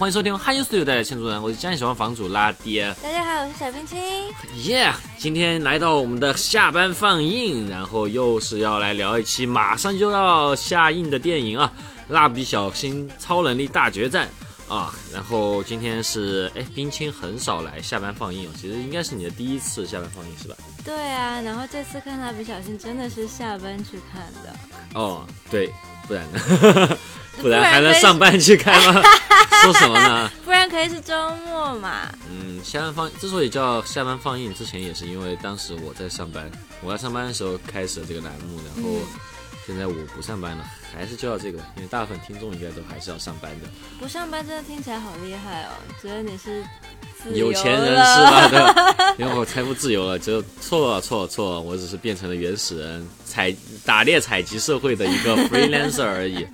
欢迎收听汉英 studio 的庆祝人，我是江喜欢房主拉爹，大家好，我是小冰清。耶、今天来到我们的下班放映，然后又是要来聊一期马上就要下映的电影啊，《蜡笔小新超能力大决战》啊。然后今天是哎，冰清很少来下班放映哦，其实应该是你的第一次下班放映是吧？对啊，然后这次看蜡笔小新真的是下班去看的，哦，对，不然呢？不然还能上班去开吗？说什么呢？不然可以是周末嘛。嗯，下班放之所以叫下班放映，之前也是因为当时我在上班，我在上班的时候开始了这个栏目，然后现在我不上班了，还是就要这个，因为大部分听众应该都还是要上班的，不上班真的听起来好厉害哦，觉得你是有钱人是吧？对吧？因为我财富自由了，就错了错了错了，我只是变成了原始人采打猎采集社会的一个 freelancer 而已。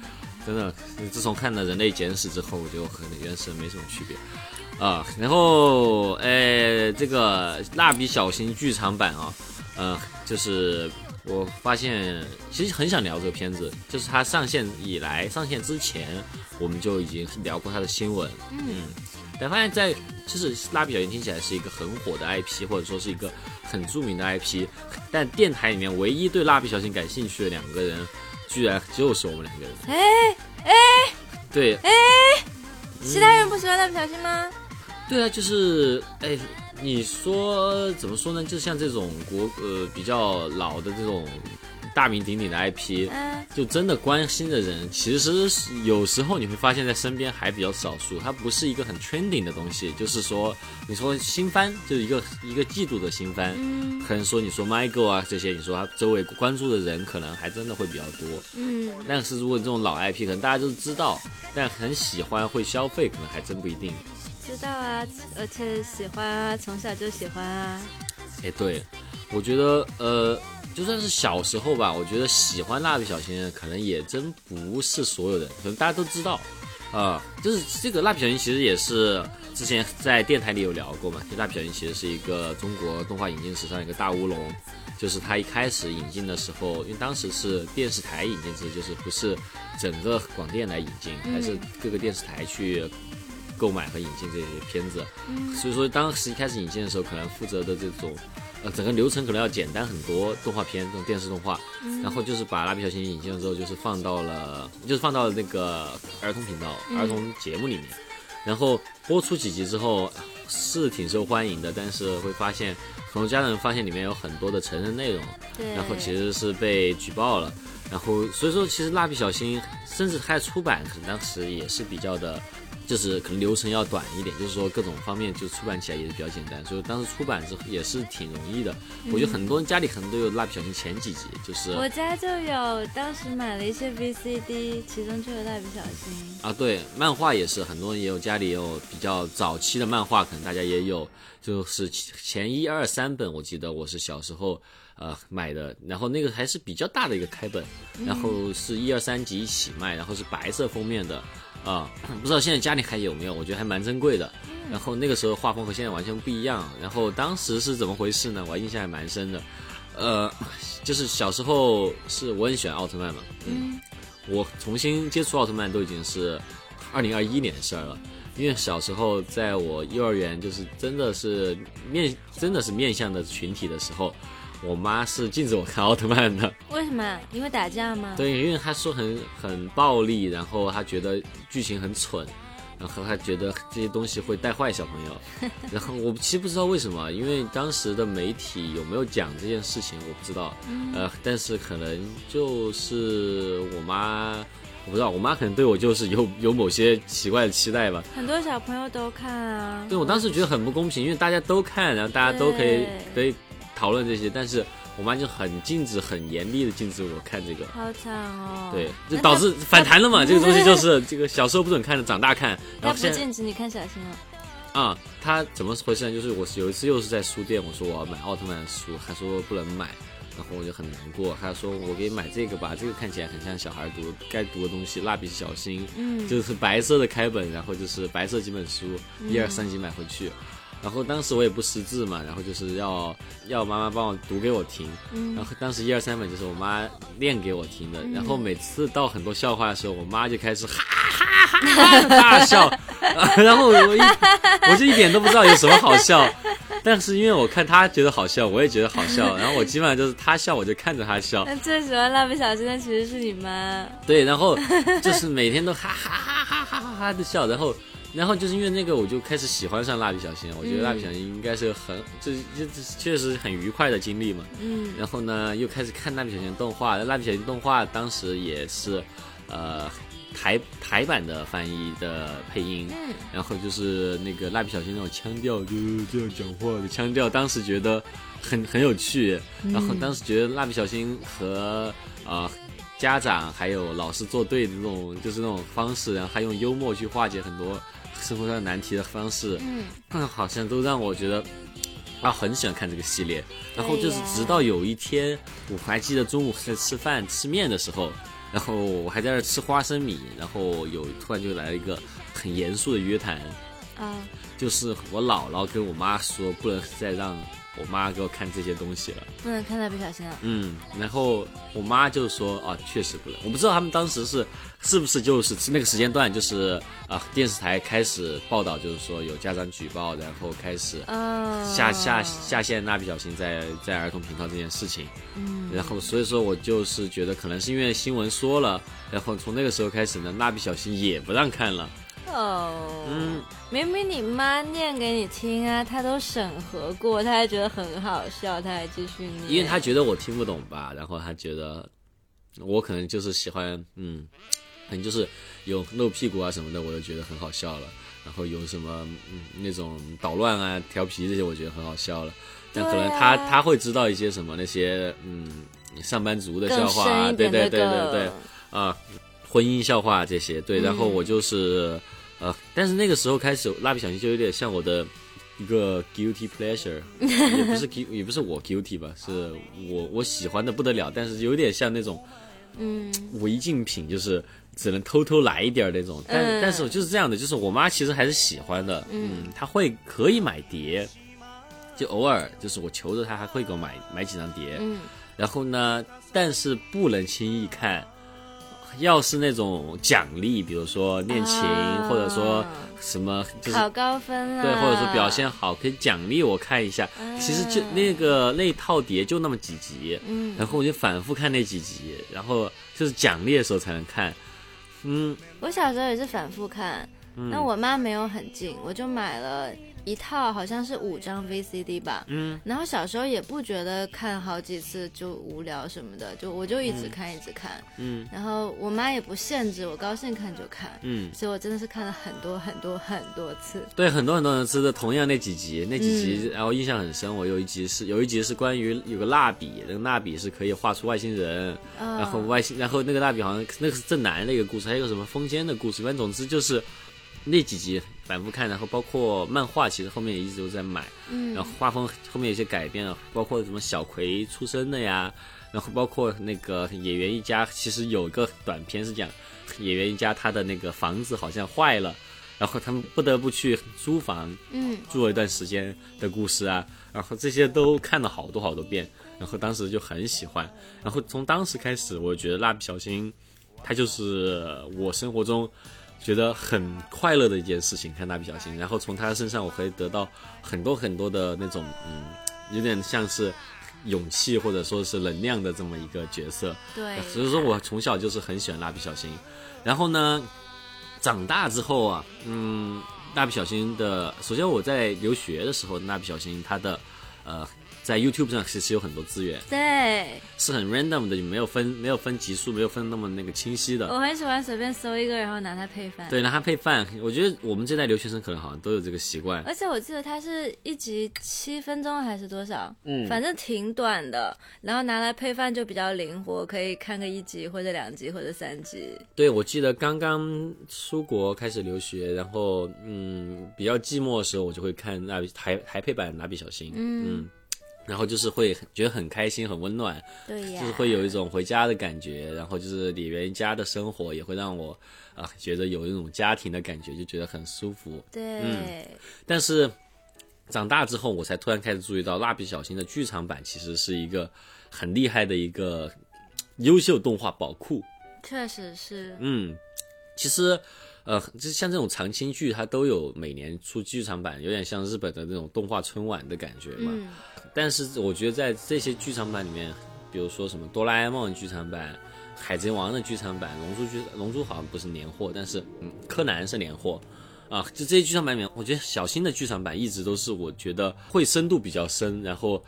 真的，自从看了《人类简史》之后，我就和原始人没什么区别。啊，然后，呃，这个蜡笔小新剧场版啊，呃，就是我发现其实很想聊这个片子，就是它上线以来，上线之前我们就已经聊过它的新闻，嗯，但发现在就是蜡笔小新听起来是一个很火的 IP，或者说是一个很著名的 IP，但电台里面唯一对蜡笔小新感兴趣的两个人，居然就是我们两个人，哎哎，对，哎其他人不喜欢蜡笔小新吗？对啊，就是哎，你说怎么说呢？就像这种国呃比较老的这种大名鼎鼎的 IP，嗯，就真的关心的人，其实有时候你会发现在身边还比较少数，它不是一个很 trending 的东西。就是说，你说新番，就是一个一个季度的新番，嗯可能说你说 Michael 啊这些，你说他周围关注的人可能还真的会比较多。嗯，但是如果这种老 IP，可能大家都知道，但很喜欢会消费，可能还真不一定。知道啊，而且喜欢啊，从小就喜欢啊。哎，对，我觉得呃，就算是小时候吧，我觉得喜欢蜡笔小新的可能也真不是所有人，可能大家都知道。啊、就是这个蜡笔小新其实也是之前在电台里有聊过嘛，就蜡笔小新其实是一个中国动画引进史上一个大乌龙，就是它一开始引进的时候，因为当时是电视台引进制，就是不是整个广电来引进，还是各个电视台去购买和引进这些片子，所以说当时一开始引进的时候，可能负责的这种呃整个流程可能要简单很多，动画片这种电视动画，然后就是把蜡笔小新引进了之后，就是放到了就是放到了那个儿童频道、儿童节目里面，然后播出几集之后是挺受欢迎的，但是会发现很多家长发现里面有很多的成人内容，然后其实是被举报了，然后所以说其实蜡笔小新甚至还出版可能当时也是比较的，就是可能流程要短一点，就是说各种方面就出版起来也是比较简单，所以当时出版是也是挺容易的。我觉得很多人家里可能都有蜡笔小新前几集，就是我家就有，当时买了一些 VCD，其中就有蜡笔小新。啊，对，漫画也是，很多人也有家里也有比较早期的漫画，可能大家也有，就是前一二三本，我记得我是小时候呃买的，然后那个还是比较大的一个开本，然后是一二三集一起卖，然后是白色封面的，啊、不知道现在家里还有没有？我觉得还蛮珍贵的。然后那个时候画风和现在完全不一样，然后当时是怎么回事呢？我印象还蛮深的，呃，就是小时候是我很喜欢奥特曼嘛，嗯，我重新接触奥特曼都已经是二零二一年的事儿了。因为小时候在我幼儿园，就是真的是面真的是面向的群体的时候，我妈是禁止我看奥特曼的。为什么？因为打架吗？对，因为她说很很暴力，然后她觉得剧情很蠢，然后她觉得这些东西会带坏小朋友。然后我其实不知道为什么，因为当时的媒体有没有讲这件事情，我不知道。呃，但是可能就是我妈。我不知道，我妈可能对我就是有有某些奇怪的期待吧。很多小朋友都看啊。对我当时觉得很不公平，因为大家都看，然后大家都可以可以讨论这些，但是我妈就很禁止、很严厉的禁止我看这个。好惨哦。对，就导致反弹了嘛。这个东西就是这个小时候不准看的，长大看，然他不禁止你看小新了。啊、他怎么回事呢？就是我有一次又是在书店，我说我要买奥特曼的书，他说不能买，然后我就很难过。他说我给你买这个吧，这个看起来很像小孩读该读的东西，蜡笔小新，嗯，就是白色的开本，然后就是白色几本书，一二三集买回去。然后当时我也不识字嘛，然后就是要要妈妈帮我读给我听，嗯然后当时一二三本就是我妈念给我听的，然后每次到很多笑话的时候，我妈就开始哈哈哈哈哈大笑，然后我一我就一点都不知道有什么好笑，但是因为我看她觉得好笑，我也觉得好笑，然后我基本上就是她笑我就看着她笑，那最喜欢蜡笔小新的其实是你妈。对，然后就是每天都哈哈哈哈哈哈哈的笑，然后然后就是因为那个我就开始喜欢上蜡笔小新，我觉得蜡笔小新应该是很这这这确实很愉快的经历嘛。嗯。然后呢，又开始看蜡笔小新动画，蜡笔小新动画当时也是，呃，台台版的翻译的配音，嗯。然后就是那个蜡笔小新那种腔调，就是这样讲话的腔调，当时觉得很很有趣，然后当时觉得蜡笔小新和呃家长还有老师作对的那种，就是那种方式，然后还用幽默去化解很多生活上的难题的方式，嗯，嗯，好像都让我觉得啊很喜欢看这个系列。然后就是直到有一天，我还记得中午在吃饭吃面的时候，然后我还在那儿吃花生米，然后有突然就来了一个很严肃的约谈，啊，就是我姥姥跟我妈说不能再让我妈给我看这些东西了。不能看蜡笔小新了。嗯，然后我妈就说啊，确实不能。我不知道他们当时是是不是就是那个时间段，就是啊，电视台开始报道，就是说有家长举报，然后开始啊，下下下线蜡笔小新在在儿童频道这件事情。嗯，然后所以说我就是觉得可能是因为新闻说了，然后从那个时候开始呢，蜡笔小新也不让看了。哦，嗯，明明你妈念给你听啊，她都审核过，她还觉得很好笑，她还继续念。因为她觉得我听不懂吧，然后她觉得我可能就是喜欢，嗯，可能就是有露屁股啊什么的，我就觉得很好笑了。然后有什么嗯那种捣乱啊、调皮这些，我觉得很好笑了。但可能他、对啊他会知道一些什么那些嗯上班族的笑话啊，对对对对对啊，婚姻笑话这些对。然后我就是、呃，但是那个时候开始，蜡笔小新就有点像我的一个 guilty pleasure，也不是 gu 也不是我 guilty 吧，是我我喜欢的不得了，但是有点像那种嗯违禁品，就是只能偷偷来一点儿那种。但、嗯但是我就是这样的，就是我妈其实还是喜欢的，嗯，她会可以买碟，就偶尔就是我求着她还会给我买买几张碟，嗯然后呢，但是不能轻易看。要是那种奖励，比如说练琴，啊。或者说什么，就是考高分啊，对，或者说表现好，可以奖励我看一下。其实就那个那套碟就那么几集，嗯。然后我就反复看那几集，然后就是奖励的时候才能看。嗯，我小时候也是反复看，那我妈没有很近，我就买了一套，好像是五张 VCD 吧。嗯，然后小时候也不觉得看好几次就无聊什么的，就我就一直看一直看。嗯，然后我妈也不限制，我高兴看就看。嗯，所以我真的是看了很多很多很多次。对，很多很多人吃的同样那几集，那几集，然后印象很深。我有一集是有一集是关于有个蜡笔，那个蜡笔是可以画出外星人，啊、然后外星，然后那个蜡笔好像那个是正南的一个故事，还有个什么风间的故事，反正总之就是那几集反复看，然后包括漫画，其实后面也一直都在买，嗯然后画风后面有些改变了，包括什么小葵出生的呀，然后包括那个野原一家，其实有个短片是讲野原一家他的那个房子好像坏了。然后他们不得不去租房，嗯住了一段时间的故事啊，然后这些都看了好多好多遍，然后当时就很喜欢，然后从当时开始，我觉得蜡笔小新，它就是我生活中觉得很快乐的一件事情，看蜡笔小新，然后从他身上我可以得到很多很多的那种，嗯，有点像是勇气或者说是能量的这么一个角色，对，所以说我从小就是很喜欢蜡笔小新，然后呢，长大之后啊，嗯，蜡笔小新的，首先我在留学的时候，蜡笔小新他的，呃，在 YouTube 上其实有很多资源，对，是很 random 的，没有分没有分级数，没有分那么那个清晰的。我很喜欢随便搜一个，然后拿它配饭。对，拿它配饭，我觉得我们这代留学生可能好像都有这个习惯。而且我记得它是一集七分钟还是多少？嗯反正挺短的，然后拿来配饭就比较灵活，可以看个一集或者两集或者三集。对，我记得刚刚出国开始留学，然后嗯比较寂寞的时候，我就会看蜡笔台台配版蜡笔小新，嗯然后就是会很觉得很开心、很温暖，对呀，就是会有一种回家的感觉，然后就是里面家的生活也会让我啊、觉得有一种家庭的感觉，就觉得很舒服。对，嗯但是长大之后，我才突然开始注意到，蜡笔小新的剧场版其实是一个很厉害的一个优秀动画宝库。确实是。嗯，其实，呃，就像这种长青剧，它都有每年出剧场版，有点像日本的那种动画春晚的感觉嘛。嗯，但是我觉得在这些剧场版里面，比如说什么哆啦 A 梦剧场版、海贼王的剧场版、龙珠剧、龙珠好像不是年货，但是嗯，柯南是年货。啊，就这些剧场版里面，我觉得小新的剧场版一直都是我觉得会深度比较深，然后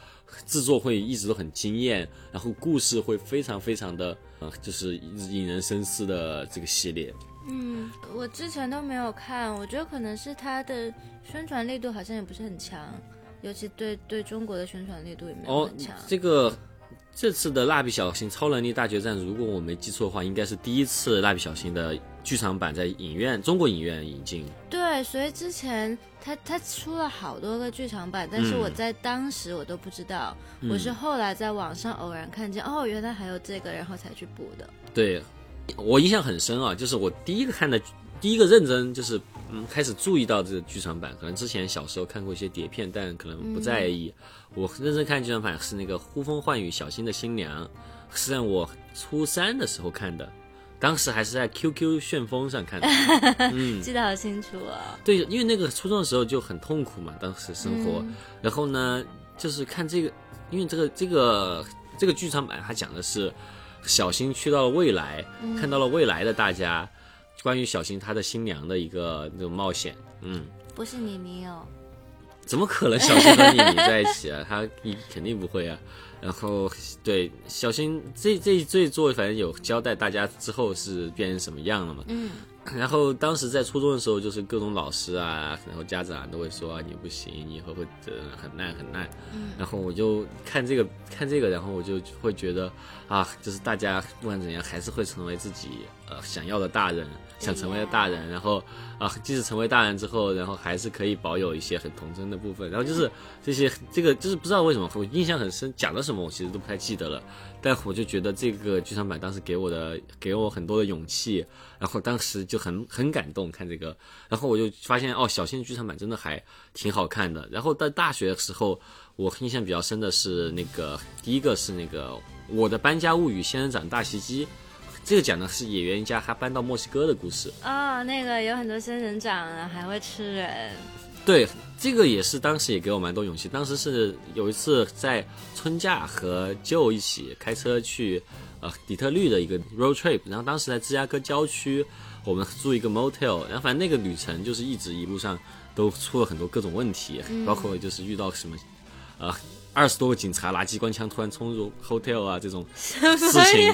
制作会一直都很惊艳，然后故事会非常非常的呃，就是引人深思的这个系列。嗯，我之前都没有看，我觉得可能是它的宣传力度好像也不是很强，尤其对对中国的宣传力度也没有哦很强。，这个这次的蜡笔小新超能力大决战，如果我没记错的话，应该是第一次蜡笔小新的剧场版在影院中国影院引进。对，所以之前他他出了好多个剧场版，但是嗯我在当时我都不知道，我是后来在网上偶然看见，哦，原来还有这个，然后才去补的。对我印象很深啊，就是我第一个看的，第一个认真就是嗯开始注意到这个剧场版，可能之前小时候看过一些碟片，但可能不在意。我认真看剧场版是那个《呼风唤雨小新的新娘》，是在我初三的时候看的，当时还是在 QQ 旋风上看的。嗯，记得好清楚哦。对，因为那个初中的时候就很痛苦嘛，当时生活，然后呢，就是看这个，因为这个这个这个剧场版，它讲的是小新去到了未来，看到了未来的大家，关于小新他的新娘的一个那种冒险，嗯。不是你你哦，怎么可能小新和你你在一起啊？他一肯定不会啊。然后对小新这这这一作，反正有交代大家之后是变成什么样了嘛。嗯，然后当时在初中的时候，就是各种老师啊，然后家长都会说、啊、你不行，你以后会呃很烂很烂。嗯然后我就看这个看这个，然后我就会觉得啊，就是大家不管怎样，还是会成为自己呃想要的大人，想成为的大人。然后啊，即使成为大人之后，然后还是可以保有一些很童真的部分。然后就是这些这个就是不知道为什么我印象很深，讲的什么我其实都不太记得了。但我就觉得这个剧场版当时给我的给我很多的勇气，然后当时就很很感动看这个，然后我就发现哦，小新的剧场版真的还挺好看的。然后在大学的时候，我印象比较深的是那个第一个是那个《我的搬家物语：仙人掌大袭击》，这个讲的是演员一家他搬到墨西哥的故事。哦，那个有很多仙人掌啊，还会吃人。对，这个也是当时也给我蛮多勇气。当时是有一次在春假和 Joe 一起开车去呃底特律的一个 road trip，然后当时在芝加哥郊区，我们住一个 motel，然后反正那个旅程就是一直一路上都出了很多各种问题，包括就是遇到什么呃二十多个警察拿机关枪突然冲入 hotel 啊这种事情，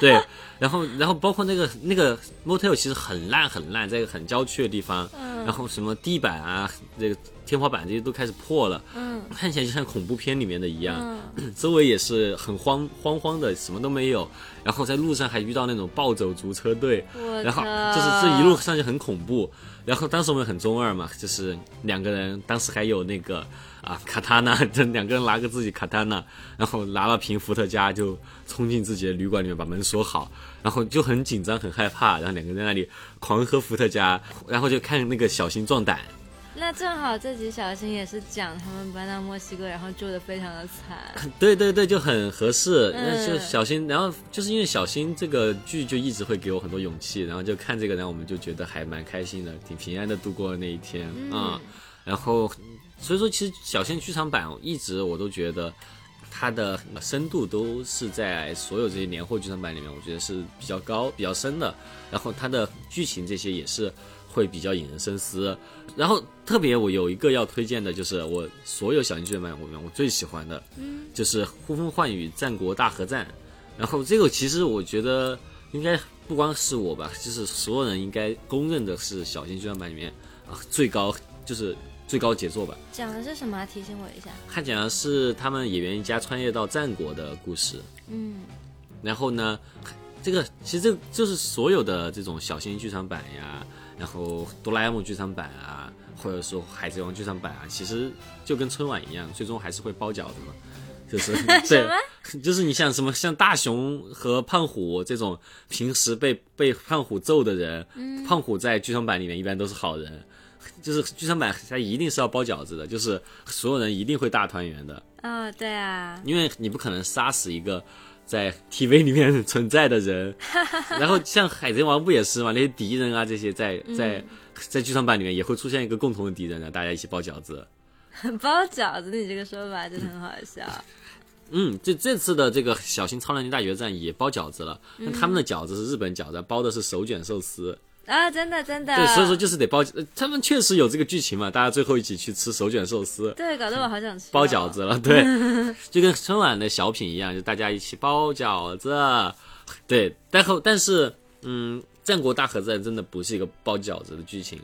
对，然后然后包括那个那个 motel 其实很烂很烂，在一个很郊区的地方，然后什么地板啊，这个天花板这些都开始破了，嗯。看起来就像恐怖片里面的一样，嗯，周围也是很荒荒荒的，什么都没有，然后在路上还遇到那种暴走族车队，然后就是这一路上就很恐怖。然后当时我们很中二嘛，就是两个人，当时还有那个啊卡塔纳，这两个人拿个自己卡塔纳，然后拿了瓶伏特加就冲进自己的旅馆里面把门锁好，然后就很紧张很害怕，然后两个人在那里狂喝伏特加，然后就看那个小新壮胆。那正好这集小新也是讲他们搬到墨西哥，然后住的非常的惨。对对对，就很合适。嗯那就小新，然后就是因为小新这个剧就一直会给我很多勇气，然后就看这个，然后我们就觉得还蛮开心的，挺平安的度过了那一天啊、嗯然后，所以说其实小新剧场版一直我都觉得它的深度都是在所有这些年货剧场版里面，我觉得是比较高、比较深的。然后它的剧情这些也是会比较引人深思。然后特别我有一个要推荐的，就是我所有小型剧场版里面我最喜欢的，嗯，就是《呼风唤雨：战国大合战》。然后这个其实我觉得应该不光是我吧，就是所有人应该公认的是小型剧场版里面啊最高就是最高杰作吧。讲的是什么啊？提醒我一下。它讲的是他们演员一家穿越到战国的故事。嗯，然后呢，这个其实这就是所有的这种小型剧场版呀，然后哆啦 A 梦剧场版啊，或者说海贼王剧场版啊，其实就跟春晚一样，最终还是会包饺子嘛。就是 对，就是你像什么像大雄和胖虎这种平时被被胖虎揍的人，胖虎在剧场版里面一般都是好人，就是剧场版它一定是要包饺子的，就是所有人一定会大团圆的，哦，对啊，因为你不可能杀死一个在 TV 里面 存在的人，然后像海贼王不也是嘛，那些敌人啊这些在在在剧场版里面也会出现一个共同的敌人的，大家一起包饺子。包饺子，你这个说法真的很好笑。嗯，这这次的这个小型超能力大决战也包饺子了，那他们的饺子是日本饺子，包的是手卷寿司。啊，真的真的。对，所以说就是得包，呃他们确实有这个剧情嘛，大家最后一起去吃手卷寿司，对，搞得我好想吃、包饺子。了，对，就跟春晚的小品一样，就大家一起包饺子。对，但后但是，嗯，战国大合战真的不是一个包饺子的剧情，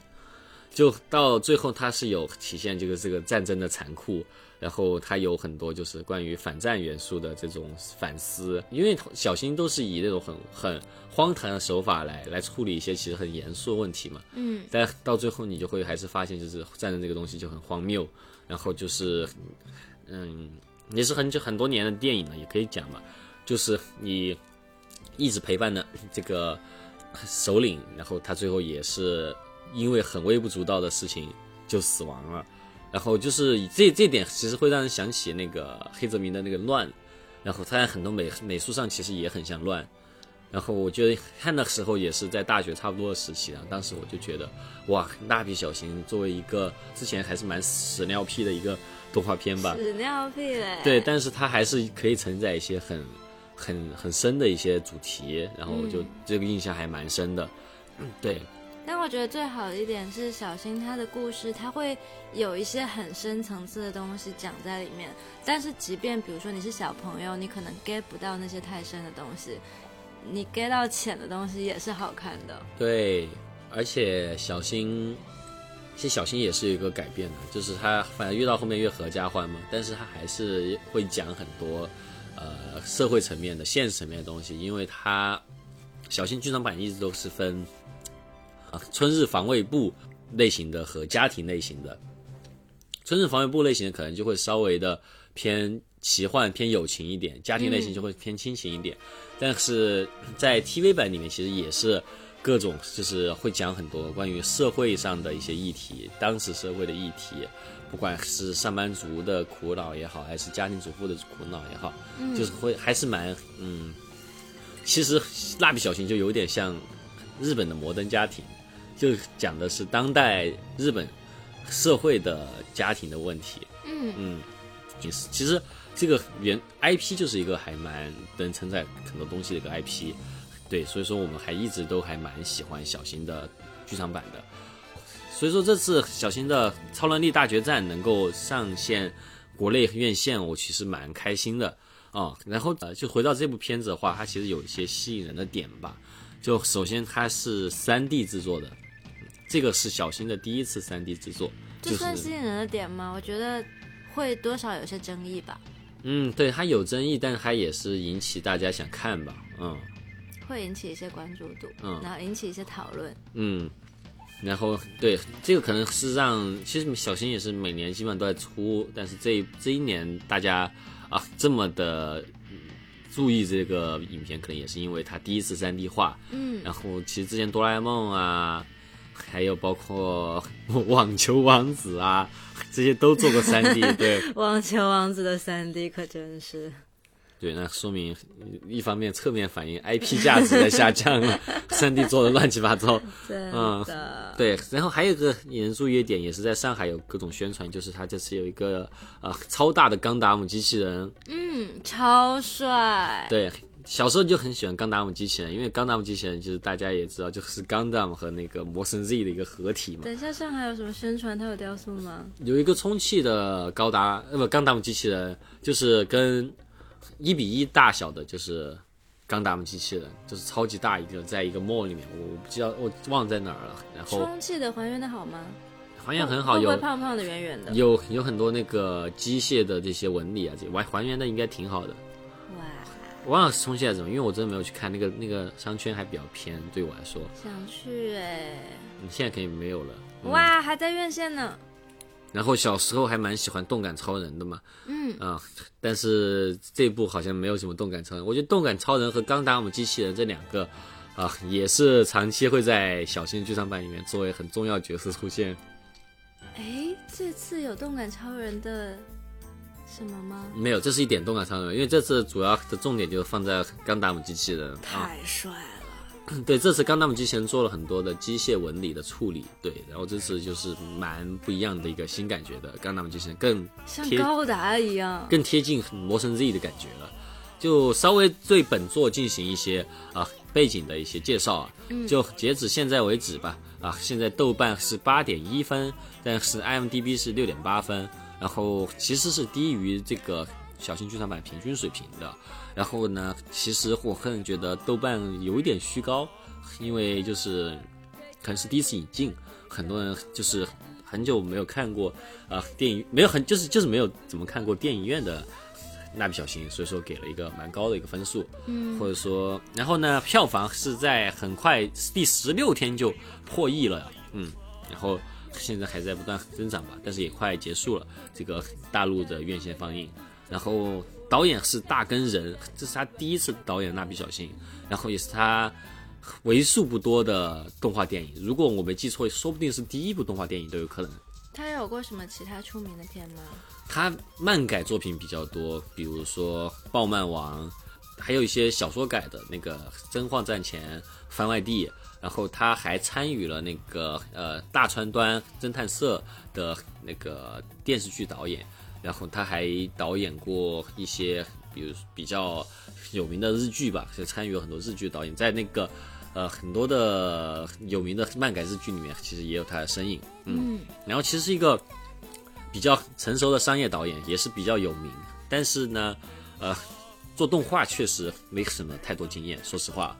就到最后它是有体现这个这个战争的残酷，然后它有很多就是关于反战元素的这种反思，因为小新都是以那种很很荒唐的手法来来处理一些其实很严肃的问题嘛，嗯，但到最后你就会还是发现，就是战争这个东西就很荒谬，然后就是，嗯，也是很久很多年的电影了，也可以讲嘛，就是你一直陪伴的这个首领，然后他最后也是因为很微不足道的事情就死亡了，然后就是这这点其实会让人想起那个黑泽明的那个乱，然后他在很多美美术上其实也很像乱。然后我觉得看的时候也是在大学差不多的时期啊，当时我就觉得，哇，蜡笔小新作为一个之前还是蛮屎尿屁的一个动画片吧，屎尿屁嘞。对，但是它还是可以承载一些很很很深的一些主题，然后就这个印象还蛮深的。嗯，对，但我觉得最好的一点是小新他的故事，他会有一些很深层次的东西讲在里面。但是即便比如说你是小朋友，你可能 get 不到那些太深的东西，你 get 到浅的东西也是好看的。对，而且小新，其实小新也是一个改变的，就是他反正越到后面越合家欢嘛，但是他还是会讲很多呃社会层面的、现实层面的东西，因为他小新剧场版一直都是分啊春日防卫部类型的和家庭类型的，春日防卫部类型的可能就会稍微的偏奇幻、偏友情一点，家庭类型就会偏亲情一点。但是在 TV 版里面，其实也是各种，就是会讲很多关于社会上的一些议题，当时社会的议题，不管是上班族的苦恼也好，还是家庭主妇的苦恼也好，就是会还是蛮嗯，其实蜡笔小新就有点像日本的摩登家庭，就讲的是当代日本社会的家庭的问题。嗯嗯，其实其实这个原 IP 就是一个还蛮能承载很多东西的一个 IP，对，所以说我们还一直都还蛮喜欢小新的剧场版的。所以说这次小新的超能力大决战能够上线国内院线，我其实蛮开心的啊、然后呃，就回到这部片子的话，它其实有一些吸引人的点吧。就首先它是3 D 制作的，这个是小新的第一次三 D 制作，这算吸引人的点吗？我觉得会多少有些争议吧，嗯，对，它有争议，但它也是引起大家想看吧，嗯会引起一些关注度，嗯然后引起一些讨论。嗯，然后对这个可能是让其实小新也是每年基本上都在出，但是这一这一年大家啊这么的。嗯注意这个影片，可能也是因为它第一次 3D 化，嗯，然后其实之前哆啦 A 梦啊，还有包括网球王子啊，这些都做过 3D，对，网球王子的三 D 可真是，对，那说明一方面侧面反映 IP 价值在下降了，3D 做的乱七八糟。真嗯的。对，然后还有一个引人注意的点，也是在上海有各种宣传，就是他这次有一个呃超大的钢达姆机器人，嗯，超帅。对，小时候就很喜欢钢达姆机器人，因为钢达姆机器人就是大家也知道，就是钢达姆和那个魔神 Z 的一个合体嘛。等一下，上海有什么宣传？它有雕塑吗？有一个充气的高达呃不钢达姆机器人，就是跟一比一大小的，就是钢达姆机器人，就是超级大一个，在一个 mall 里面，我我不知道我忘在哪儿了。然后充气的还原的好吗？还原很好，有胖胖的、圆圆的？有有很多那个机械的这些纹理啊，这还还原的应该挺好的。哇，我忘了充气还是怎么，因为我真的没有去看那个那个商圈还比较偏，对我来说，想去哎、你现在肯定没有了。嗯哇，还在院线呢。然后小时候还蛮喜欢动感超人的嘛，嗯啊、但是这部好像没有什么动感超人。我觉得动感超人和钢达姆机器人这两个，啊、也是长期会在小型剧场版里面作为很重要角色出现。哎，这次有动感超人的什么吗？没有，这是一点动感超人，因为这次主要的重点就是放在钢达姆机器人啊。太帅了！对，这次钢达姆机器人做了很多的机械纹理的处理，对，然后这次就是蛮不一样的一个新感觉的钢达姆机器人，更像高达一样。更贴近魔神 Z 的感觉了，就稍微对本作进行一些啊背景的一些介绍啊，就截止现在为止吧，啊，现在豆瓣是八点一分，但是 IMDB 是六点八分，然后其实是低于这个小型剧场版平均水平的。然后呢，其实我个人觉得豆瓣有一点虚高，因为就是可能是第一次引进，很多人就是很久没有看过啊、电影，没有很就是就是没有怎么看过电影院的蜡笔小新，所以说给了一个蛮高的一个分数，嗯，或者说，然后呢，票房是在很快第十六天就破亿了，嗯，然后现在还在不断增长吧，但是也快结束了这个大陆的院线放映，然后导演是大根仁，这是他第一次导演蜡笔小新，然后也是他为数不多的动画电影，如果我没记错，说不定是第一部动画电影都有可能。他有过什么其他出名的片吗？他漫改作品比较多，比如说《暴漫王》，还有一些小说改的那个《真晃战前》《番外地》，然后他还参与了那个呃大川端侦探社的那个电视剧导演，然后他还导演过一些比如比较有名的日剧吧，就参与了很多日剧导演，在那个呃很多的有名的漫改日剧里面，其实也有他的身影。嗯，然后其实是一个比较成熟的商业导演，也是比较有名，但是呢，呃，做动画确实没什么太多经验，说实话，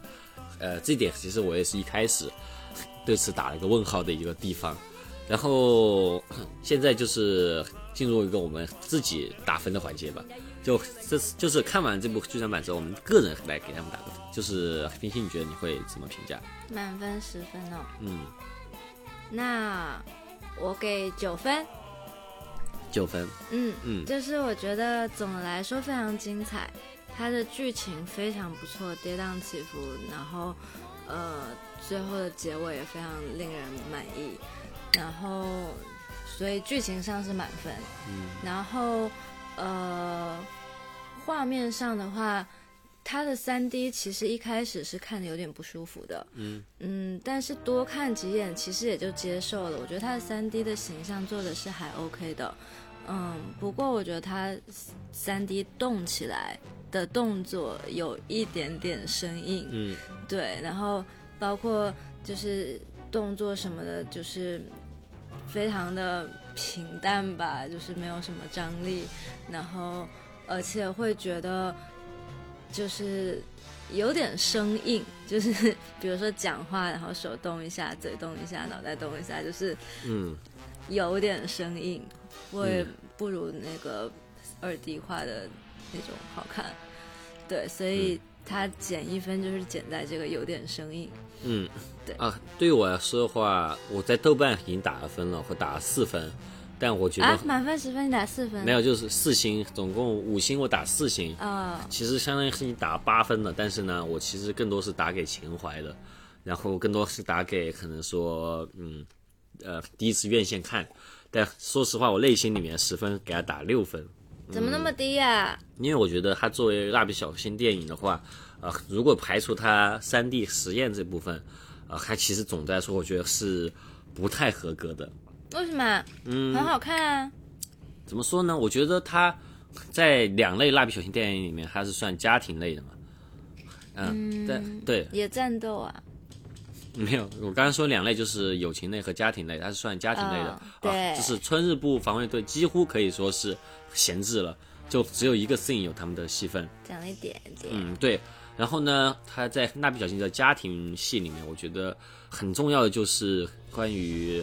呃，这点其实我也是一开始对此打了一个问号的一个地方。然后现在就是进入一个我们自己打分的环节吧。就这次就是看完这部剧场版之后，我们个人来给他们打个分。就是冰心，你觉得你会怎么评价？满分十分哦。嗯，那我给九分。九分。嗯嗯就是我觉得总的来说非常精彩，它的剧情非常不错，跌宕起伏，然后呃最后的结尾也非常令人满意，然后所以剧情上是满分。嗯然后呃画面上的话。它的三 D 其实一开始是看的有点不舒服的，嗯嗯，但是多看几眼，其实也就接受了。我觉得它的三 D 的形象做的是还 OK 的，嗯，不过我觉得它三 D 动起来的动作有一点点生硬，嗯。对，然后包括就是动作什么的，就是非常的平淡吧，就是没有什么张力，然后而且会觉得就是有点生硬，就是比如说讲话，然后手动一下，嘴动一下，脑袋动一下，就是嗯。有点生硬，会嗯。不如那个二 D 画的那种好看。对，所以它减一分就是减在这个有点生硬。嗯，对啊，对于我来说的话，我在豆瓣已经打了分了，我打了四分，但我觉得、啊，满分十分你打四分？没有，就是四星，总共五星，我打四星。啊、其实相当于是你打八分了，但是呢，我其实更多是打给情怀的，然后更多是打给可能说，嗯，呃，第一次院线看，但说实话，我内心里面十分给他打六分，怎么那么低呀、因为我觉得它作为蜡笔小新电影的话，呃，如果排除它三 D 实验这部分，呃，它其实总的来说，我觉得是不太合格的。为什么？嗯，很好看啊。怎么说呢？我觉得它在两类蜡笔小新电影里面，它是算家庭类的嘛。嗯，对对，也战斗啊，没有，我刚刚说两类就是友情类和家庭类，它是算家庭类的。哦对啊，就是春日部防卫队几乎可以说是闲置了，就只有一个 scene 有他们的戏份。讲了一点点。嗯，对。然后呢，他在蜡笔小新的家庭戏里面，我觉得很重要的就是关于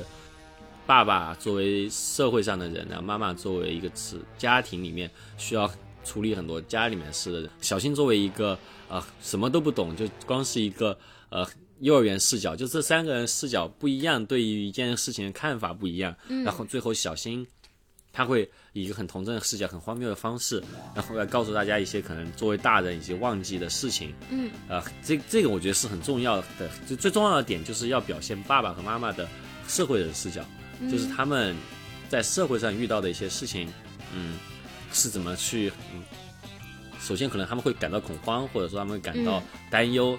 爸爸作为社会上的人，然后妈妈作为一个是家庭里面需要处理很多家里面事的人。小新作为一个呃什么都不懂，就光是一个呃幼儿园视角，就这三个人视角不一样，对于一件事情的看法不一样。然后最后小新他会以一个很童真的视角、很荒谬的方式，然后来告诉大家一些可能作为大人已经忘记的事情。嗯，呃，这这个我觉得是很重要的，就最重要的点就是要表现爸爸和妈妈的社会人视角，就是他们在社会上遇到的一些事情，嗯，是怎么去，嗯，首先可能他们会感到恐慌，或者说他们会感到担忧，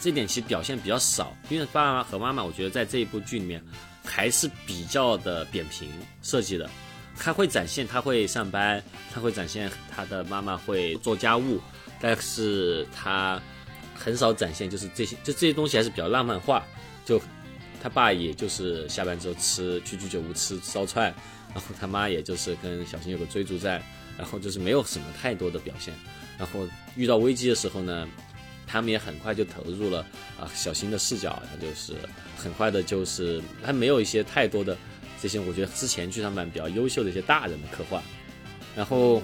这点其实表现比较少，因为爸爸和妈妈，我觉得在这一部剧里面还是比较的扁平设计的。他会展现他会上班，他会展现他的妈妈会做家务，但是他很少展现就是这些，就这些东西还是比较浪漫化。就他爸也就是下班之后吃去居酒屋吃烧串，然后他妈也就是跟小新有个追逐战，然后就是没有什么太多的表现。然后遇到危机的时候呢，他们也很快就投入了啊小新的视角，然后就是很快的就是他没有一些太多的。这些我觉得之前剧场版比较优秀的一些大人的刻画，然后，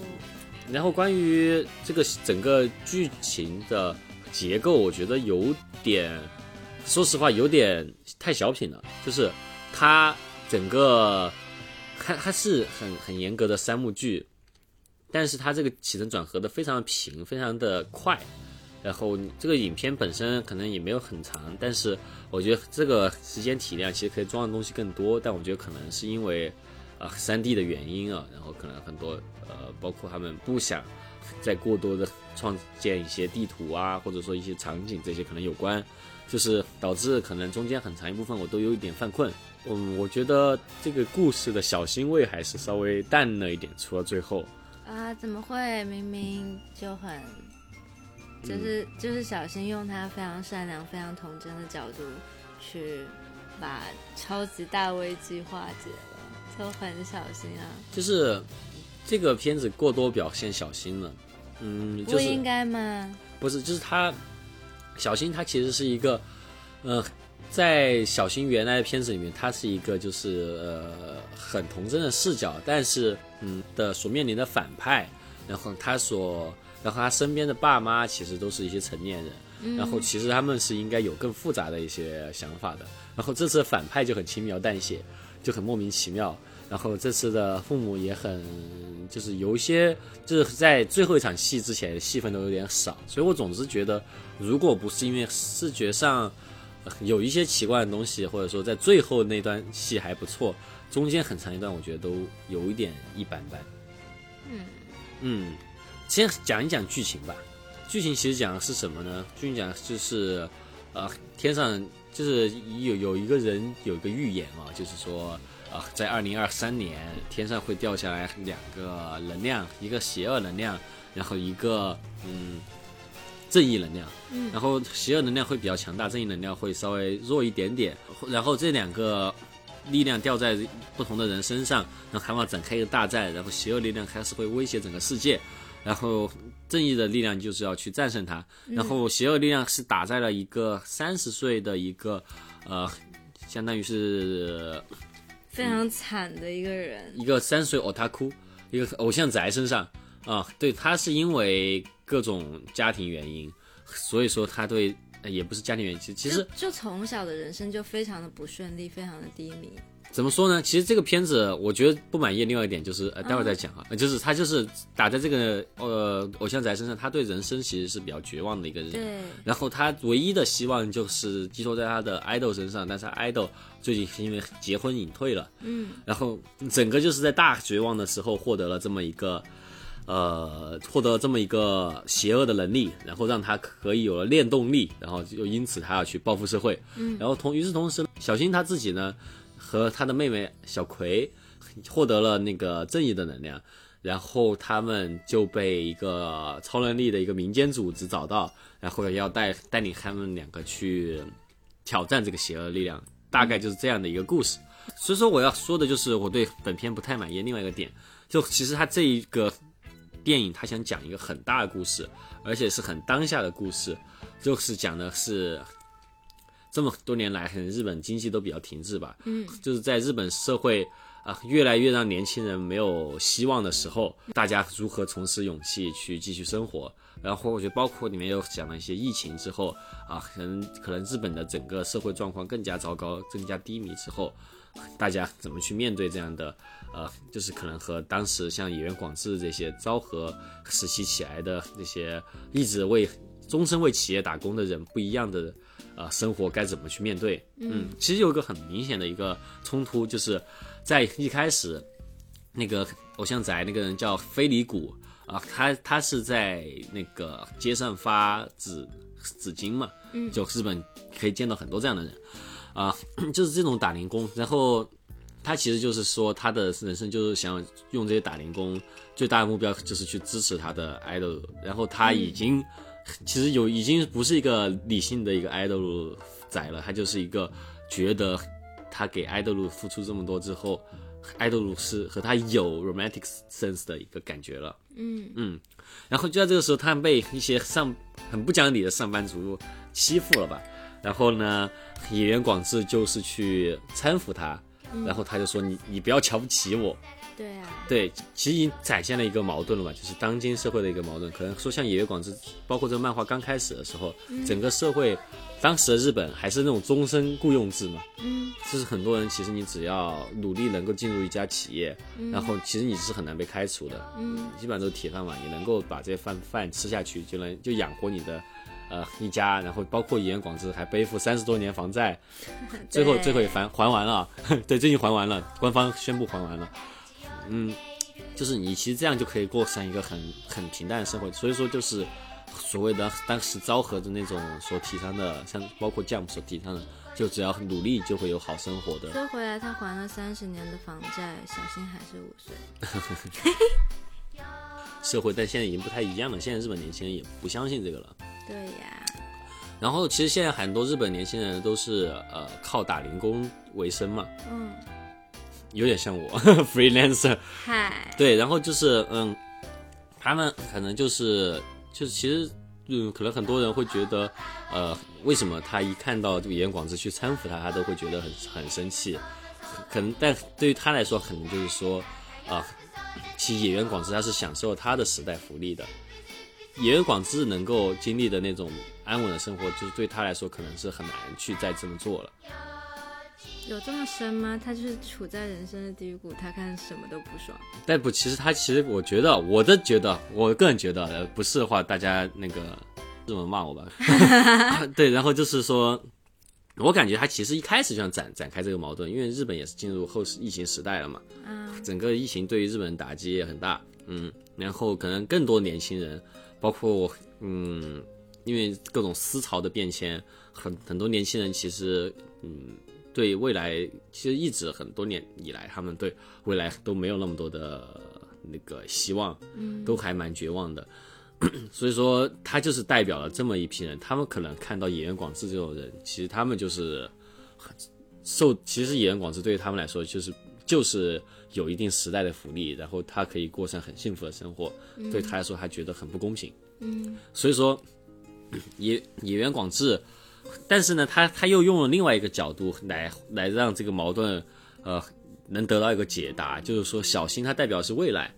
然后关于这个整个剧情的结构，我觉得有点，说实话有点太小品了。就是它整个，它它是很很严格的三幕剧，但是它这个起承转合的非常的平，非常的快。然后这个影片本身可能也没有很长，但是我觉得这个时间体量其实可以装的东西更多。但我觉得可能是因为，呃，三 D 的原因啊，然后可能很多呃，包括他们不想再过多的创建一些地图啊，或者说一些场景这些可能有关，就是导致可能中间很长一部分我都有一点犯困。嗯，我觉得这个故事的小欣慰还是稍微淡了一点，除了最后。啊，怎么会？明明就很。就是就是小新用他非常善良、非常童真的角度，去把超级大危机化解了，就很小心啊。就是这个片子过多表现小新了，嗯，不应该吗？不是，就是他小新他其实是一个，呃，在小新原来的片子里面，他是一个就是呃很童真的视角，但是嗯的所面临的反派，然后他所。然后他身边的爸妈其实都是一些成年人，然后其实他们是应该有更复杂的一些想法的。然后这次反派就很轻描淡写，就很莫名其妙。然后这次的父母也很，就是有一些就是在最后一场戏之前戏份都有点少。所以我总是觉得，如果不是因为视觉上有一些奇怪的东西，或者说在最后那段戏还不错，中间很长一段我觉得都有一点一般般。嗯嗯。先讲一讲剧情吧。剧情其实讲的是什么呢？剧情讲就是，呃，天上就是有有一个人有一个预言啊，就是说，啊，在二零二三年天上会掉下来两个能量，一个邪恶能量，然后一个嗯正义能量。嗯。然后邪恶能量会比较强大，正义能量会稍微弱一点点。然后这两个力量掉在不同的人身上，然后还要展开一个大战。然后邪恶力量开始会威胁整个世界。然后正义的力量就是要去战胜他，然后邪恶力量是打在了一个三十岁的一个，呃，相当于是非常惨的一个人，一个三岁偶他哭，一个偶像宅身上。啊，对他是因为各种家庭原因，所以说他对也不是家庭原因，其实就从小的人生就非常的不顺利，非常的低迷。怎么说呢？其实这个片子，我觉得不满意。另外一点就是，呃，待会儿再讲啊。就是他就是打在这个呃偶像仔身上，他对人生其实是比较绝望的一个人。对。然后他唯一的希望就是寄托在他的 idol 身上，但是 idol 最近是因为结婚隐退了。嗯。然后整个就是在大绝望的时候获得了这么一个，呃，获得了这么一个邪恶的能力，然后让他可以有了恋动力，然后又因此他要去报复社会。嗯。然后同与此同时，小新他自己呢。和他的妹妹小葵获得了那个正义的能量，然后他们就被一个超能力的一个民间组织找到，然后要带带领他们两个去挑战这个邪恶力量，大概就是这样的一个故事。所以说我要说的就是我对本片不太满意另外一个点，就其实他这一个电影他想讲一个很大的故事，而且是很当下的故事，就是讲的是这么多年来，可能日本经济都比较停滞吧，嗯，就是在日本社会啊、越来越让年轻人没有希望的时候，大家如何重拾勇气去继续生活。然后我觉得包括里面又讲了一些疫情之后啊，可能可能日本的整个社会状况更加糟糕、更加低迷之后，大家怎么去面对这样的呃，就是可能和当时像野原广志这些昭和时期起来的那些一直为终身为企业打工的人不一样的呃生活该怎么去面对？嗯，其实有一个很明显的一个冲突，就是在一开始那个偶像宅那个人叫飞里谷啊，他他是在那个街上发纸纸巾嘛，嗯，就日本可以见到很多这样的人啊，就是这种打零工，然后。他其实就是说，他的人生就是想用这些打零工，最大的目标就是去支持他的 idol。然后他已经，其实有已经不是一个理性的一个 idol 仔了，他就是一个觉得他给 idol 付出这么多之后，idol 是和他有 romantic sense 的一个感觉了。嗯嗯，然后就在这个时候，他被一些上很不讲理的上班族欺负了吧？然后呢，野原广志就是去搀扶他，然后他就说你你不要瞧不起我。对啊，对，其实已经展现了一个矛盾了嘛，就是当今社会的一个矛盾。可能说像野原广志，包括这个漫画刚开始的时候，整个社会当时的日本还是那种终身雇佣制嘛，嗯，就是很多人其实你只要努力能够进入一家企业，然后其实你是很难被开除的，嗯，基本上都是铁饭碗，你能够把这些饭饭吃下去，就能就养活你的。呃，一家，然后包括野原广志还背负三十多年房债，最后最后也还还完了，对，最近还完了，官方宣布还完了。嗯，就是你其实这样就可以过上一个很很平淡的生活，所以说就是所谓的当时昭和的那种所提倡的，像包括 Jump 所提倡的，就只要努力就会有好生活的。说回来，他还了三十年的房债，小新还是五岁。社会，但现在已经不太一样了。现在日本年轻人也不相信这个了。对呀，然后其实现在很多日本年轻人都是呃靠打零工为生嘛，嗯，有点像我 freelancer。嗨，对，然后就是嗯，他们可能就是就是其实嗯，可能很多人会觉得呃，为什么他一看到这个野广志去搀扶他，他都会觉得很很生气。可能但对于他来说，可能就是说啊、其实演员广志他是享受他的时代福利的。演员广志能够经历的那种安稳的生活，就是对他来说可能是很难去再这么做了。有这么深吗？他就是处在人生的低谷，他看什么都不爽。但不，其实他其实我觉得，我的觉得，我个人觉得，呃，不是的话，大家那个日文骂我吧。对，然后就是说，我感觉他其实一开始就想展展开这个矛盾，因为日本也是进入后疫情时代了嘛，啊，整个疫情对于日本打击也很大，嗯，然后可能更多年轻人，包括我，嗯，因为各种思潮的变迁，很很多年轻人其实，嗯，对未来其实一直很多年以来，他们对未来都没有那么多的那个希望，都还蛮绝望的。所以说，他就是代表了这么一批人，他们可能看到演员广志这种人，其实他们就是很受，其实演员广志对于他们来说，就是就是有一定时代的福利，然后他可以过上很幸福的生活，对他来说，他觉得很不公平。嗯，所以说，野野原广志，但是呢，他他又用了另外一个角度来来让这个矛盾，呃，能得到一个解答，就是说，小新他代表是未来，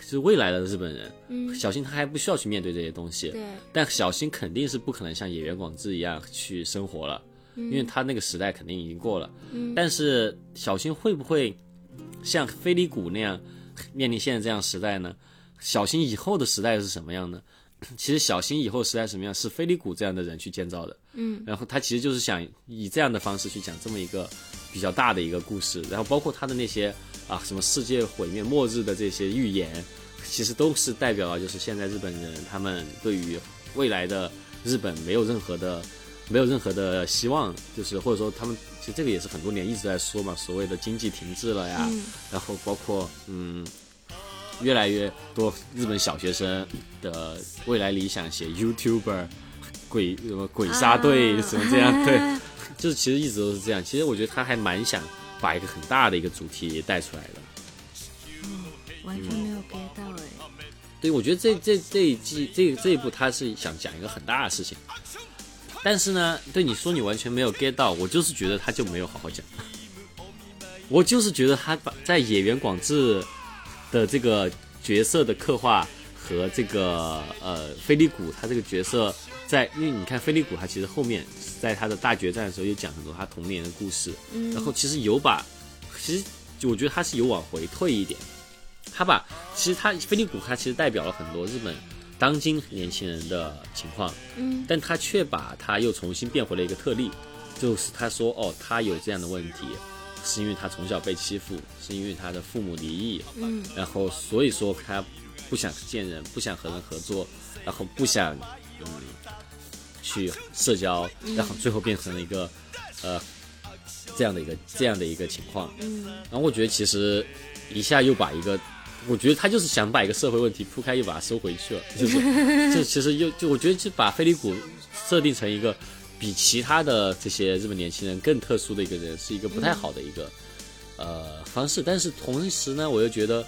是未来的日本人，嗯小新他还不需要去面对这些东西，对，但小新肯定是不可能像野原广志一样去生活了，因为他那个时代肯定已经过了。但是小新会不会像飞利浦那样面临现在这样时代呢？小新以后的时代是什么样呢？其实小新以后时代什么样，是飞利谷这样的人去建造的。嗯，然后他其实就是想以这样的方式去讲这么一个比较大的一个故事，然后包括他的那些啊什么世界毁灭末日的这些预言，其实都是代表了就是现在日本人他们对于未来的日本没有任何的没有任何的希望，就是或者说他们其实这个也是很多年一直在说嘛，所谓的经济停滞了呀，然后包括嗯越来越多日本小学生的未来理想写 YouTuber，鬼什么鬼杀队、啊什么这样，对，就是其实一直都是这样。其实我觉得他还蛮想把一个很大的一个主题也带出来的。嗯完全没有 get 到哎、对，我觉得这这这一季这这一部他是想讲一个很大的事情，但是呢，对你说你完全没有 get 到，我就是觉得他就没有好好讲，我就是觉得他把在野原广志的这个角色的刻画和这个呃菲利古他这个角色在，因为你看菲利古他其实后面在他的大决战的时候又讲很多他童年的故事，嗯。然后其实有把，其实我觉得他是有往回退一点。他把其实他菲利古他其实代表了很多日本当今年轻人的情况，嗯，但他却把他又重新变回了一个特例，就是他说哦，他有这样的问题，是因为他从小被欺负，是因为他的父母离异，嗯，然后所以说他不想见人，不想和人合作，然后不想嗯去社交，然后最后变成了一个呃这样的一个这样的一个情况，嗯，然后我觉得其实一下又把一个，我觉得他就是想把一个社会问题铺开，又把它收回去了，就是 就其实又就我觉得就把飞利浦设定成一个比其他的这些日本年轻人更特殊的一个人，是一个不太好的一个、呃方式。但是同时呢，我又觉得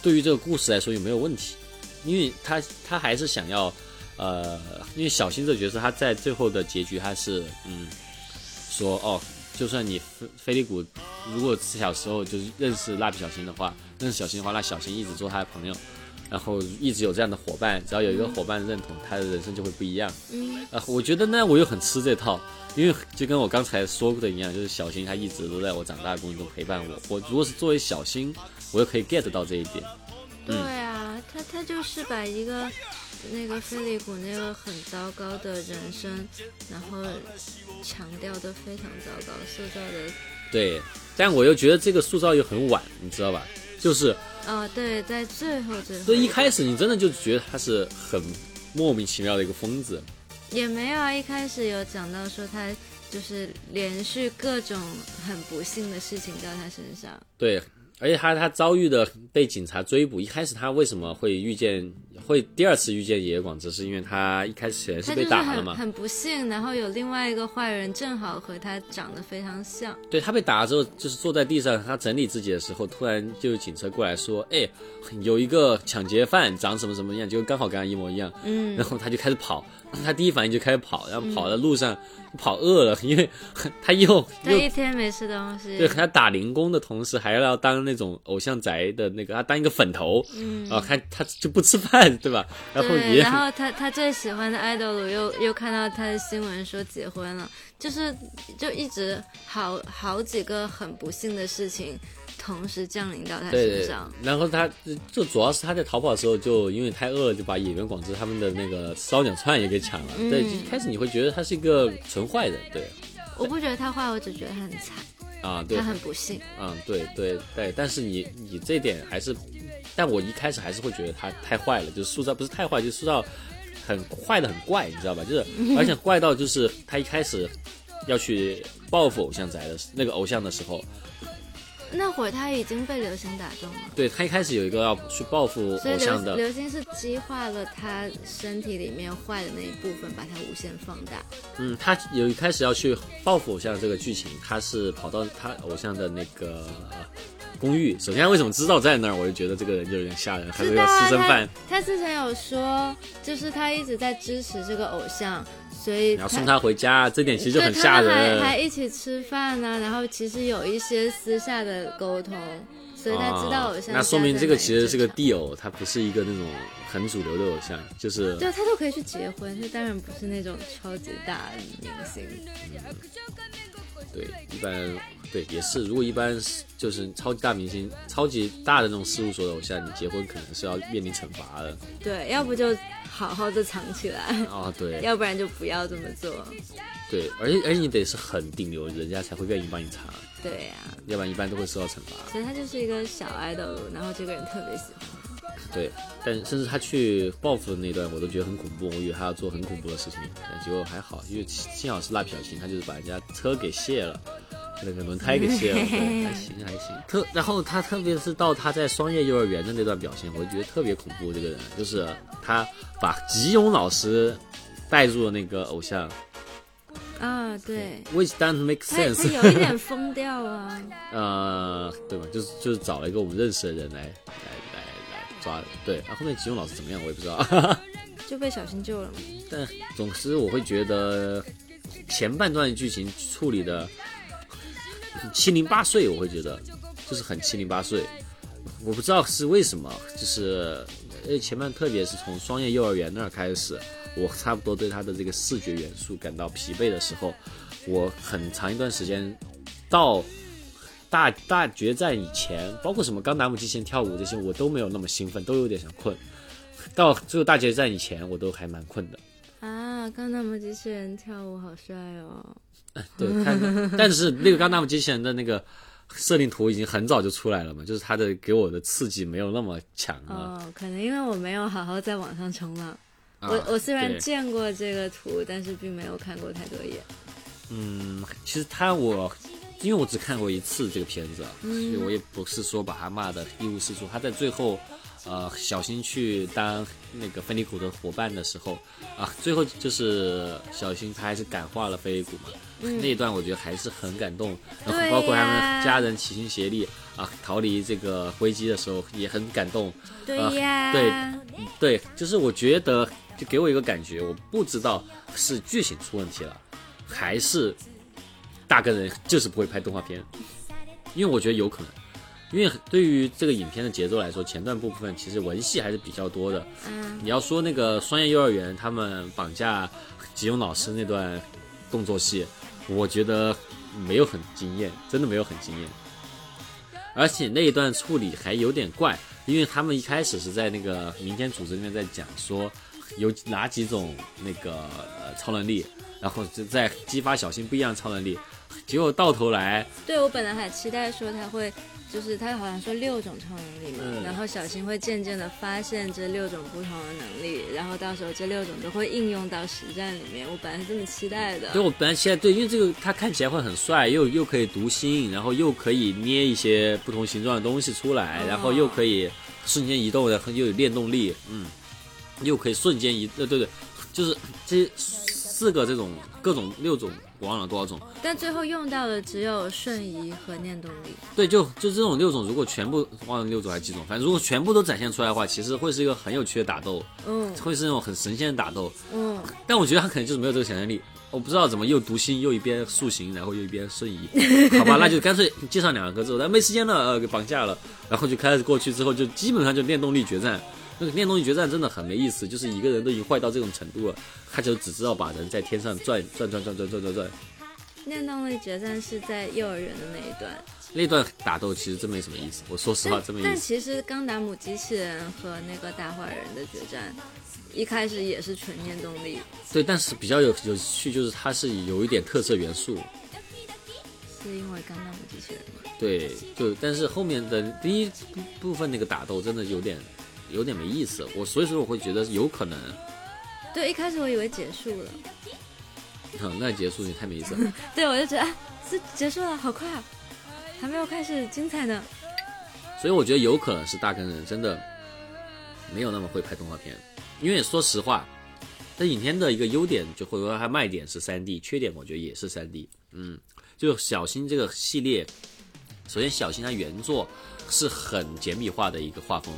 对于这个故事来说又没有问题，因为他他还是想要呃，因为小新这个角色他在最后的结局他是嗯说哦，就算你菲菲利古如果小时候就是认识蜡笔小新的话，认识小新的话，那小新一直做他的朋友，然后一直有这样的伙伴，只要有一个伙伴认同，他的人生就会不一样。嗯，啊，我觉得呢，我又很吃这套，因为就跟我刚才说过的一样，就是小新他一直都在我长大的过程中陪伴我。我如果是作为小新，我又可以 get 到这一点。对啊，他他就是把一个那个菲利古那个很糟糕的人生，然后强调的非常糟糕，塑造的对，但我又觉得这个塑造又很晚，你知道吧？就是哦，对，在最后最后所以一开始你真的就觉得他是很莫名其妙的一个疯子。也没有啊，一开始有讲到说他就是连续各种很不幸的事情到他身上，对，而且他他遭遇的被警察追捕，一开始他为什么会遇见会第二次遇见野野广志，是因为他一开始是被打了嘛？很很不幸，然后有另外一个坏人正好和他长得非常像，对他被打了之后，就是坐在地上，他整理自己的时候，突然就有警车过来说：“哎，有一个抢劫犯长什么什么样，就刚好跟他一模一样。”嗯，然后他就开始跑，他第一反应就开始跑，然后跑的路上、跑饿了，因为他又他一天没吃东西，对他打零工的同时，还要当那种偶像宅的那个，他当一个粉头，嗯。啊，他他就不吃饭，对吧？然后，也然后他他最喜欢的爱豆鲁又又看到他的新闻说结婚了，就是就一直好好几个很不幸的事情同时降临到他对对身上。，然后他就主要是他在逃跑的时候，就因为太饿了，就把野原广志他们的那个烧鸟串也给抢了。嗯对，一开始你会觉得他是一个纯坏人，对我不觉得他坏，我只觉得他很惨，啊，对他，很不幸。嗯，对对对，但是你你这点还是，但我一开始还是会觉得他太坏了，就是塑造不是太坏，就是塑造很坏的很怪，你知道吧？就是而且怪到就是他一开始要去报复偶像宅的那个偶像的时候，那会儿他已经被流星打中了，对他一开始有一个要去报复偶像的，流星是激化了他身体里面坏的那一部分，把它无限放大。嗯，他有一开始要去报复偶像的这个剧情，他是跑到他偶像的那个。呃公寓，首先他为什么知道在那儿，我就觉得这个人就有点吓人，还是个知道啊私生饭，他，他之前有说，就是他一直在支持这个偶像，所以然后送他回家，这点其实就很吓他们还。还一起吃饭呢、然后其实有一些私下的沟通，所以他知道偶像、啊那说明这个其实是个。地偶，他不是一个那种很主流的偶像，就是对他都可以去结婚，他当然不是那种超级大明星。嗯对一般对也是，如果一般是就是超级大明星、超级大的那种事务所的偶像，你结婚可能是要面临惩罚的对，要不就好好的藏起来，啊。对 要不然就不要这么做。对，而且而且你得是很顶流，人家才会愿意帮你藏，对呀、要不然一般都会受到惩罚。所以他就是一个小爱豆，然后这个人特别喜欢。对，但甚至他去报复的那段，我都觉得很恐怖。我以为他要做很恐怖的事情，但结果还好，因为幸好是蜡笔小新，他就是把人家车给卸了，那个轮胎给卸了，对，还行还行。特然后他特别是到他在双叶幼儿园的那段表现，我觉得特别恐怖。这个人就是他把吉永老师带入了那个偶像啊，对，，which doesn't make 他他 sense。有一点疯掉啊。呃，对吧？就是就是找了一个我们认识的人来来来来抓的。对，然、后后面吉永老师怎么样，我也不知道。就被小新救了。但总之我会觉得前半段剧情处理的七零八碎，我会觉得就是很七零八碎。我不知道是为什么，就是呃前面特别是从双叶幼儿园那儿开始，我差不多对它的这个视觉元素感到疲惫的时候，我很长一段时间到大大决战以前，包括什么钢达姆机器人跳舞这些，我都没有那么兴奋，都有点想困。到最后大决战以前，我都还蛮困的。啊，刚达姆机器人跳舞好帅哦！对，看，但是那个钢达姆机器人的那个设定图已经很早就出来了嘛，就是它的给我的刺激没有那么强了。哦，可能因为我没有好好在网上冲浪。啊我我虽然见过这个图，但是并没有看过太多页。嗯，其实他我因为我只看过一次这个片子，所以我也不是说把他骂的一无是处。他在最后，呃，小新去当那个菲利古的伙伴的时候，啊，最后就是小新他还是感化了菲尼古嘛。那一段我觉得还是很感动，然后包括他们家人齐心协力啊逃离这个危机的时候也很感动。对啊呀，对对，就是我觉得就给我一个感觉，我不知道是剧情出问题了，还是大个人就是不会拍动画片，因为我觉得有可能。因为对于这个影片的节奏来说，前段部分其实文戏还是比较多的。嗯，你要说那个双叶幼儿园他们绑架吉永老师那段动作戏，我觉得没有很惊艳，真的没有很惊艳。而且那一段处理还有点怪，因为他们一开始是在那个民间组织里面在讲说有哪几种那个超能力，然后就在激发小新不一样的超能力，结果到头来对我本来还期待说他会，就是他好像说六种超能力嘛，嗯然后小新会渐渐的发现这六种不同的能力，然后到时候这六种都会应用到实战里面。我本来是这么期待的。对，我本来期待对，因为这个他看起来会很帅，又又可以读心，然后又可以捏一些不同形状的东西出来，然后又可以瞬间移动，然后又有练动力，嗯，又可以瞬间移，呃对对，就是这四个这种各种六种，我忘了多少种，但最后用到的只有瞬移和念动力。对，就就这种六种，如果全部忘了六种还是几种，反正如果全部都展现出来的话，其实会是一个很有趣的打斗，嗯。会是那种很神仙的打斗，嗯，但我觉得他可能就是没有这个想象力，我不知道怎么又读心又一边塑形，然后又一边瞬移，好吧，那就干脆介绍两个之后，但没时间了，呃，给绑架了，然后就开始过去之后，就基本上就念动力决战。那个念动力决战真的很没意思，就是一个人都已经坏到这种程度了，他就只知道把人在天上转转转转转转转转。念动力决战是在幼儿园的那一段。那段打斗其实真没什么意思，我说实话真没意思。但其实钢达姆机器人和那个大坏人的决战，一开始也是纯念动力，对，但是比较有有趣就是它是有一点特色元素，是因为钢达姆机器人吗？对，就但是后面的第一部部分那个打斗真的有点有点没意思，我所以说我会觉得有可能，对，一开始我以为结束了，嗯，那结束也太没意思了。对我就觉得啊，是结束了，好快啊，还没有开始精彩呢。所以我觉得有可能是大坑人真的没有那么会拍动画片，因为说实话，这影片的一个优点就或者说它卖点是三 D，缺点我觉得也是三 D。嗯，就小新这个系列，首先小新它原作是很简笔画的一个画风，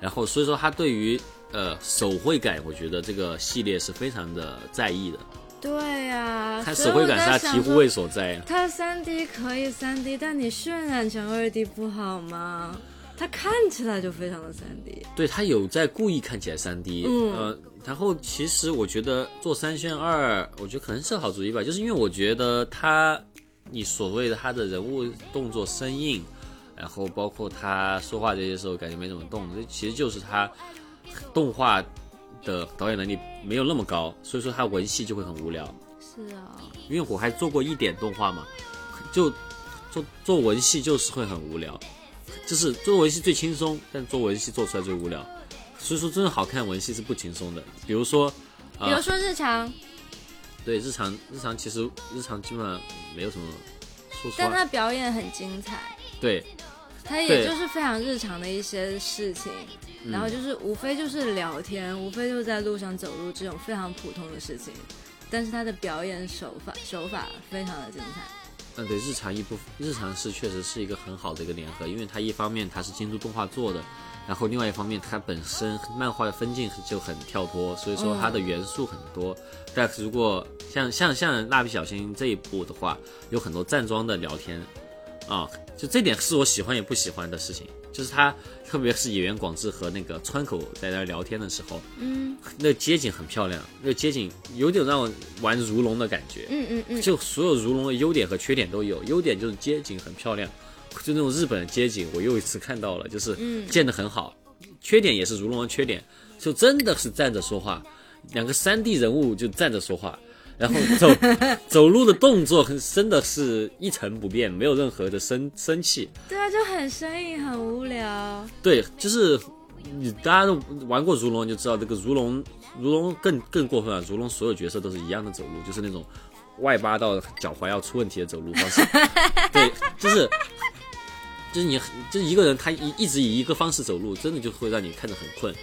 然后所以说他对于呃手绘感，我觉得这个系列是非常的在意的。对呀、它所以我手绘感是它在想说醍醐味所在。它三 D 可以三 D，但你渲染成二 D 不好吗？它看起来就非常的三 D。对他有在故意看起来三 D，嗯呃，然后其实我觉得做三选二，我觉得可能是好主意吧，就是因为我觉得他，你所谓的他的人物动作生硬，然后包括他说话这些时候感觉没怎么动，这其实就是他动画的导演能力没有那么高，所以说他文戏就会很无聊。是啊，因为我还做过一点动画嘛，就做做文戏就是会很无聊，就是做文戏最轻松，但做文戏做出来最无聊。所以说，真的好看文戏是不轻松的。比如说，啊、比如说日常，对日常日常其实日常基本上没有什么说但他，表演很精彩，对。他也就是非常日常的一些事情，嗯。然后就是无非就是聊天，无非就是在路上走路这种非常普通的事情，但是他的表演手法手法非常的精彩。嗯，对，日常一部日常是确实是一个很好的一个联合，因为它一方面它是京都动画做的，然后另外一方面它本身漫画的分镜就很跳脱，所以说它的元素很多。但如果像像像蜡笔小新这一部的话，有很多站桩的聊天啊，就这点是我喜欢也不喜欢的事情，就是他特别是演员广志和那个川口在那聊天的时候，嗯那街景很漂亮，那街景有点让我玩如龙的感觉。嗯嗯嗯，就所有如龙的优点和缺点都有。优点就是街景很漂亮，就那种日本的街景，我又一次看到了，就是嗯建得很好。缺点也是如龙的缺点，就真的是站着说话，两个三 D 人物就站着说话，然后走 走路的动作真的是一成不变，没有任何的生生气。对啊，就很生硬，很无聊。对，就是你大家都玩过如龙，就知道这个如龙，如龙更更过分啊。如龙所有角色都是一样的走路，就是那种外八到脚踝要出问题的走路方式。对，就是就是你就是一个人，他一一直以一个方式走路，真的就会让你看着很困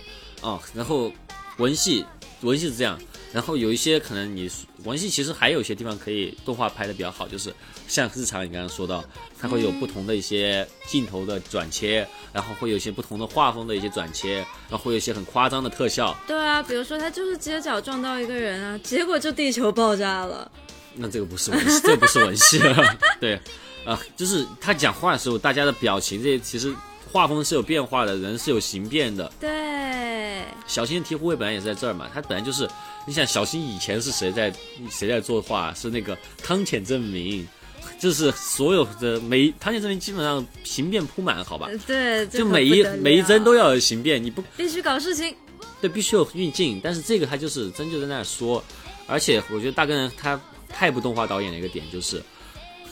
哦。然后文戏文戏是这样，然后有一些可能你文戏其实还有一些地方可以动画拍的比较好，就是像日常你刚刚说到，它会有不同的一些镜头的转切，然后会有一些不同的画风的一些转切，然后会有一些很夸张的特效。对啊，比如说他就是街角撞到一个人啊，结果就地球爆炸了。那这个不是文戏，这个不是文戏了。对，啊、就是他讲话的时候，大家的表情这些其实画风是有变化的，人是有形变的。对，小新的醍醐味本来也是在这儿嘛，他本来就是，你想小新以前是谁在谁在作画？是那个汤浅证明，就是所有的每汤浅证明基本上形变铺满，好吧？对，就每一每一帧都要有形变，你不必须搞事情。对，必须有运镜，但是这个他就是真就在那儿说，而且我觉得大根人他太不动画导演的一个点就是，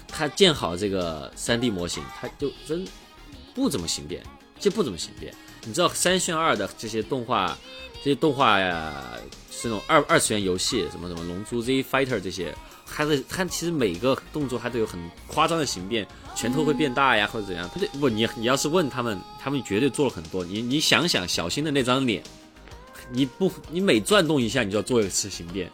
他建好这个三 D 模型，他就真不怎么形变，就不怎么形变。你知道三炫二的这些动画，这些动画呀，是那种二二次元游戏，什么什么龙珠 Z Fighter 这些，它的它其实每个动作它都有很夸张的形变，拳头会变大呀，或者怎样。它就不，你你要是问他们，他们绝对做了很多。你你想想小新的那张脸，你不你每转动一下，你就要做一次形变。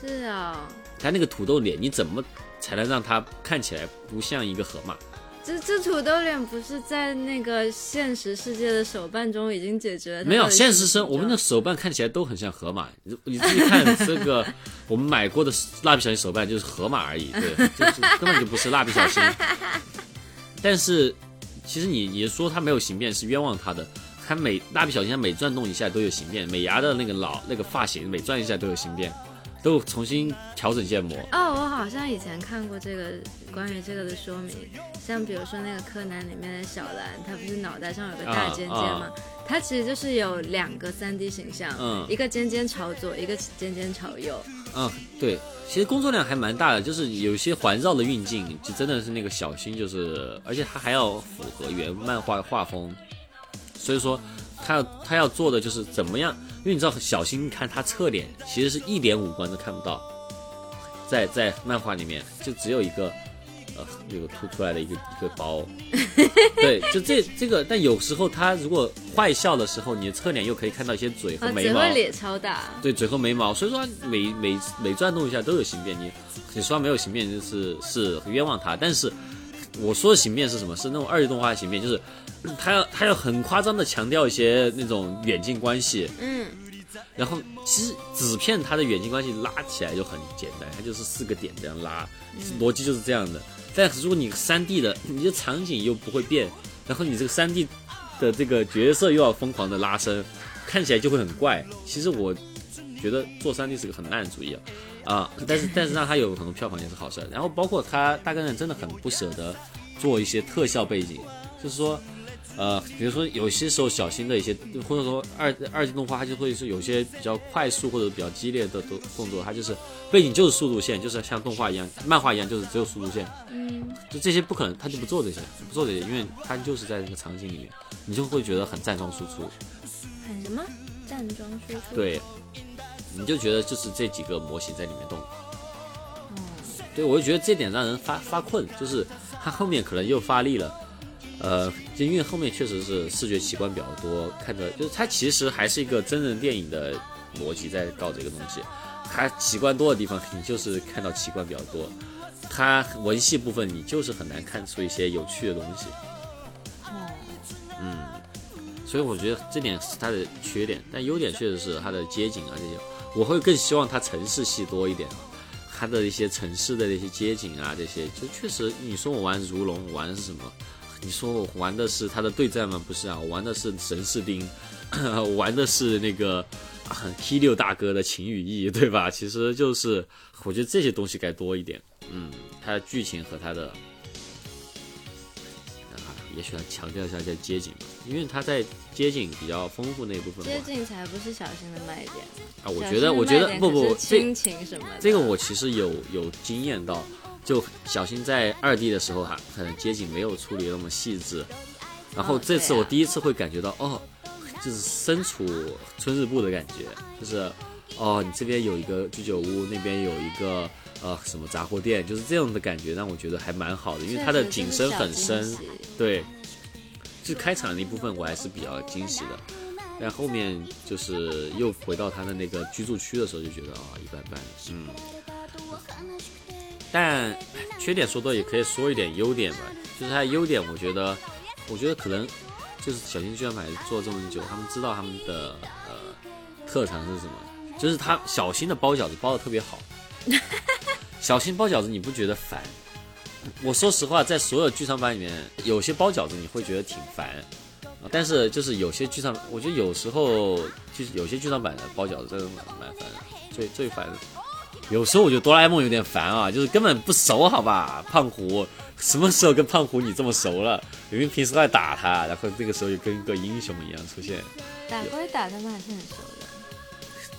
是啊、他那个土豆脸，你怎么才能让他看起来不像一个河马？这这土豆脸不是在那个现实世界的手办中已经解决了没有现实生，我们的手办看起来都很像河马。你你自己看这个，我们买过的蜡笔小新手办就是河马而已，对，就是根本就不是蜡笔小新。但是其实你你说它没有形变是冤枉它的，它每蜡笔小新它每转动一下都有形变，美伢的那个老那个发型每转一下都有形变，都重新调整建模。哦，我好像以前看过这个关于这个的说明，像比如说那个柯南里面的小兰，她不是脑袋上有个大尖尖吗？它其实就是有两个三 D 形象，嗯一个尖尖朝左，一个尖尖朝右。嗯，对，其实工作量还蛮大的，就是有些环绕的运镜，就真的是那个小新，就是而且他还要符合原漫画的画风，所以说他要他要做的就是怎么样，因为你知道小新看他侧脸其实是一点五官都看不到，在在漫画里面就只有一个呃有个凸出来的一个一个包，对，就这这个，但有时候他如果坏笑的时候，你的侧脸又可以看到一些嘴和啊，眉毛。嘴会咧超大，对嘴和眉毛，所以说每每每转动一下都有形变。你你说没有形变，就是是冤枉他。但是我说的形变是什么？是那种二 D 动画的形变，就是他要他要很夸张的强调一些那种远近关系。嗯，然后其实纸片它的远近关系拉起来就很简单，它就是四个点这样拉，逻辑就是这样的。但是如果你三 D 的，你的场景又不会变，然后你这个三 D 的这个角色又要疯狂的拉伸，看起来就会很怪。其实我觉得做三 D 是个很烂的主意啊。啊，但是 但是让它有很多票房也是好事。然后包括他大概人真的很不舍得做一些特效背景，就是说，呃，比如说有些时候小心的一些，或者说二二级动画，它就会是有些比较快速或者比较激烈的动动作，它就是背景就是速度线，就是像动画一样、漫画一样，就是只有速度线。嗯，就这些不可能，他就不做这些，不做这些，因为他就是在那个场景里面，你就会觉得很站桩输出。很什么站桩输出？，对，你就觉得就是这几个模型在里面动。嗯，对，我就觉得这点让人发发困，就是他后面可能又发力了，呃，就因为后面确实是视觉奇观比较多，看着就是它其实还是一个真人电影的逻辑在搞这个东西，它奇观多的地方你就是看到奇观比较多，它文戏部分你就是很难看出一些有趣的东西，嗯，所以我觉得这点是它的缺点，但优点确实是它的街景啊这些，我会更希望它城市戏多一点啊。它的一些城市的那些街景啊，这些就确实，你说我玩如龙，我玩的是什么？你说我玩的是他的对战吗？不是啊，我玩的是神士兵，我玩的是那个 T 六大哥的情与义，对吧？其实就是我觉得这些东西该多一点。嗯，他的剧情和他的啊，也许要强调一下在街景吧，因为他在街景比较丰富那部分街景才不是小新的卖点。啊，我觉得，我觉得不不亲情什么的。这个我其实有有经验到，就小新在二 D 的时候哈，可能街景没有处理那么细致，然后哦这次我第一次会感觉到，哦，就是身处春日部的感觉，就是哦，你这边有一个居酒屋，那边有一个呃什么杂货店，就是这样的感觉，让我觉得还蛮好的，因为它的景深很深，对，就开场那一部分我还是比较惊喜的，但后面就是又回到他的那个居住区的时候，就觉得啊、一般般，嗯。但缺点说多也可以说一点优点吧，就是它的优点，我觉得，我觉得可能就是小新剧场版做这么久，他们知道他们的呃特长是什么，就是他小新的包饺子包的特别好，小新包饺子你不觉得烦？我说实话，在所有剧场版里面，有些包饺子你会觉得挺烦，啊但是就是有些剧场，我觉得有时候就是有些剧场版的包饺子真的蛮蛮烦的，最最烦的。有时候我觉得哆啦 A 梦有点烦啊，就是根本不熟，好吧？胖虎什么时候跟胖虎你这么熟了？明明平时都在打他，然后那个时候又跟个英雄一样出现，打归打，他们还是很熟的。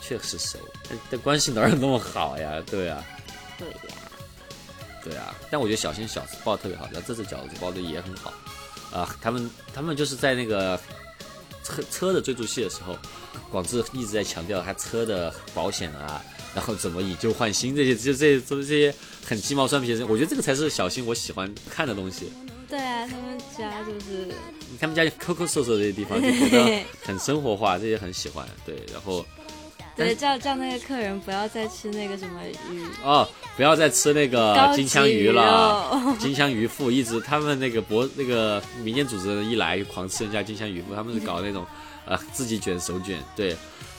确实熟，但但关系哪有那么好呀？对啊，对呀，对啊，但我觉得小新小包的特别好，然后这次饺子包的也很好，啊，他们他们就是在那个车车的追逐戏的时候，广志一直在强调他车的保险啊，然后怎么以旧换新这些，就这这这些很鸡毛蒜皮的事情，我觉得这个才是小新我喜欢看的东西。对啊，他们家就是他们家抠抠搜搜这些地方就觉得很生活化，这些很喜欢。对，然后 对叫叫那个客人不要再吃那个什么鱼哦，不要再吃那个金枪鱼了。肉 金枪鱼腹一直他们那个博那个民间组织人一来就狂吃人家金枪鱼腹，他们是搞那种呃自己卷手卷，对，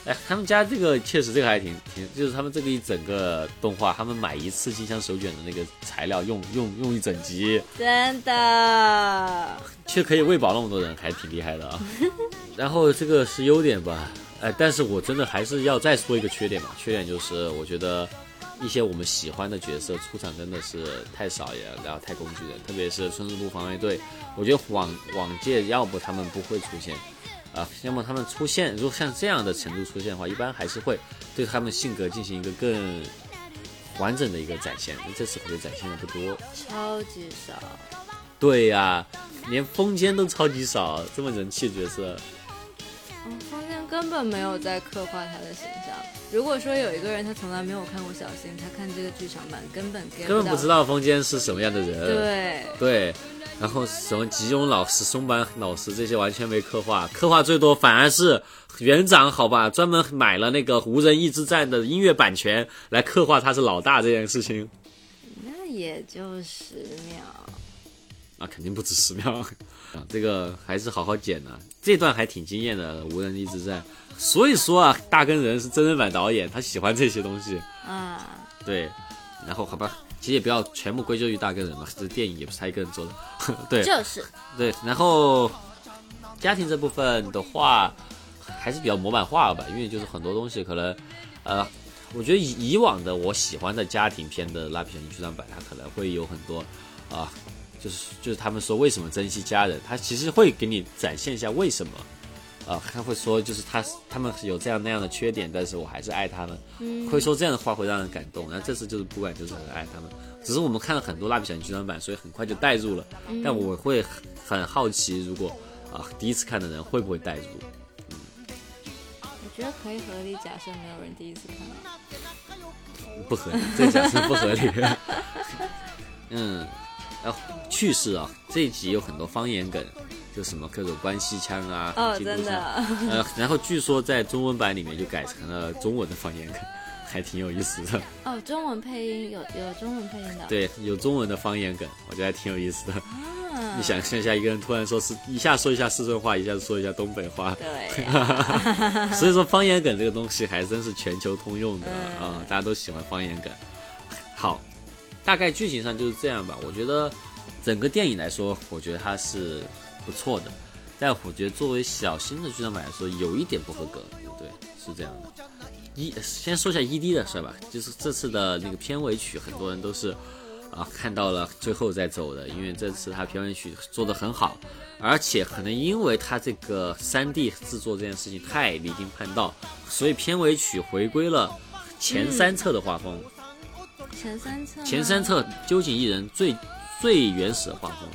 哎，他们家这个确实这个还挺挺，就是他们这个一整个动画，他们买一次金枪手卷的那个材料用用用一整集，真的。却可以喂饱那么多人，还挺厉害的啊。然后这个是优点吧，哎，但是我真的还是要再说一个缺点嘛，缺点就是我觉得一些我们喜欢的角色出场真的是太少也，然后太工具人，特别是春日部防卫队，我觉得往往届要不他们不会出现。啊，要么他们出现，如果像这样的程度出现的话，一般还是会对他们性格进行一个更完整的一个展现。这次可能展现的不多。超级少。对呀、连风间都超级少，这么人气角色，嗯，风间根本没有在刻画他的形象。如果说有一个人他从来没有看过小新，他看这个剧场版根本根本不知。道风间是什么样的人。对，对，然后什么吉永老师、松坂老师这些完全没刻画，刻画最多反而是园长，好吧，专门买了那个无人一之战的音乐版权来刻画他是老大这件事情。那也就十秒。啊，肯定不止十秒 啊！这个还是好好剪的、这段还挺惊艳的，无人一之战。所以说啊，大根人是真人版导演，他喜欢这些东西。啊，对，然后好吧，其实也不要全部归咎于大根人嘛，这电影也不是他一个人做的。对就是对，然后家庭这部分的话，还是比较模板化吧，因为就是很多东西可能，呃，我觉得以以往的我喜欢的家庭片的蜡笔小新剧场版，它可能会有很多啊、就是就是他们说为什么珍惜家人，他其实会给你展现一下为什么。啊，他会说，就是他他们有这样那样的缺点，但是我还是爱他们。会说这样的话会让人感动。然后这次就是不管就是很爱他们，只是我们看了很多蜡笔小新剧场版，所以很快就带入了。但我会很很好奇，如果啊第一次看的人会不会带入？嗯我觉得可以合理假设没有人第一次看到。不合理，这个假设不合理。嗯，然后趣事啊，这一集有很多方言梗，就什么各种关西腔啊，哦，真的，呃，然后据说在中文版里面就改成了中文的方言梗，还挺有意思的。哦，中文配音有有中文配音的，对，有中文的方言梗，我觉得还挺有意思的。啊，你想象一下，一个人突然说是一下说一下四川话，一下子说一下东北话，对。啊，所以说方言梗这个东西还真是全球通用的嗯。啊、大家都喜欢方言梗。好，大概剧情上就是这样吧。我觉得整个电影来说，我觉得它是不错的，但我觉得作为小新的剧场版来说，有一点不合格。对，是这样的。一先说一下 ED 的事吧，就是这次的那个片尾曲，很多人都是啊看到了最后再走的，因为这次他片尾曲做的很好，而且可能因为他这个 3D 制作这件事情太离经叛道，所以片尾曲回归了前三册的画风，前三册吗，前三册究竟一人最最原始的画风。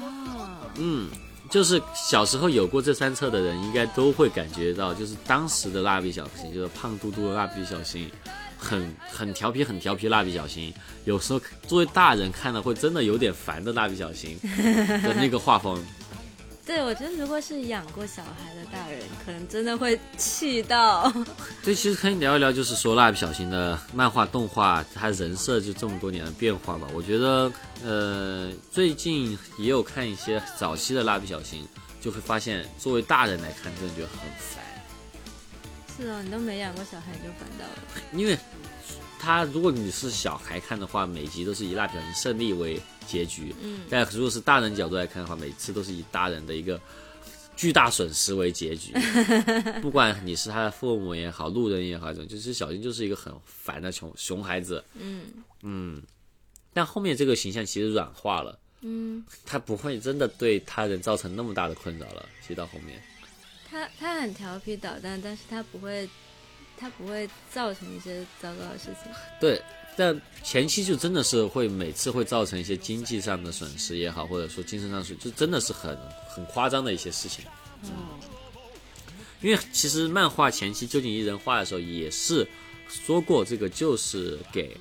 哦，嗯，就是小时候有过这三册的人，应该都会感觉到，就是当时的蜡笔小新，就是胖嘟嘟的蜡笔小新，很很调皮，很调皮蜡笔小新。有时候作为大人看了会真的有点烦的蜡笔小新的那个画风。对，我觉得如果是养过小孩的大人，可能真的会气到。对，其实可以聊一聊，就是说蜡笔小新的漫画、动画，它人设就这么多年的变化吧。我觉得，呃，最近也有看一些早期的蜡笔小新，就会发现，作为大人来看，真的觉得很烦。是哦，你都没养过小孩就烦到了。因为他如果你是小孩看的话，每集都是以蜡笔小新胜利为结局。嗯，但如果是大人角度来看的话，每次都是以大人的一个巨大损失为结局。不管你是他的父母也好，路人也好，这种就是小新就是一个很烦的熊熊孩子。嗯嗯，但后面这个形象其实软化了，嗯，他不会真的对他人造成那么大的困扰了。其实到后面，他他很调皮捣蛋，但是他不会，他不会造成一些糟糕的事情。对，但前期就真的是会每次会造成一些经济上的损失也好，或者说精神上损失，就真的是很很夸张的一些事情。嗯，因为其实漫画前期究竟一人画的时候也是说过，这个就是给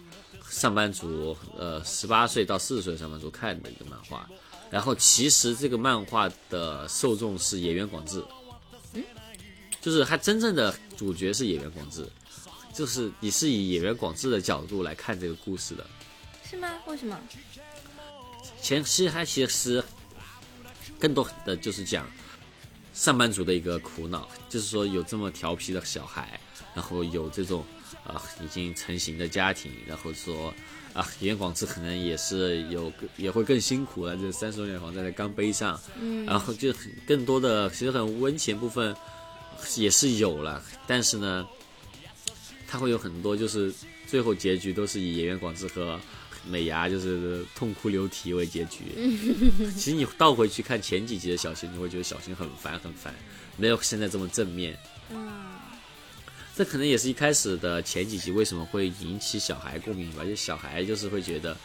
上班族，呃，十八岁到四十岁的上班族看的一个漫画。然后其实这个漫画的受众是野原广志，就是他真正的主角是演员广志，就是你是以演员广志的角度来看这个故事的。是吗？为什么？前期他其实更多的就是讲上班族的一个苦恼，就是说有这么调皮的小孩，然后有这种啊、已经成型的家庭，然后说啊严广志可能也是有也会更辛苦了，这三十多年的房贷在刚背上，嗯然后就更多的其实很温情部分也是有了，但是呢，它会有很多就是最后结局都是以演员广志和美伢就是痛哭流涕为结局。其实你倒回去看前几集的小新，你会觉得小新很烦很烦，没有现在这么正面。嗯这可能也是一开始的前几集为什么会引起小孩共鸣吧，就小孩就是会觉得，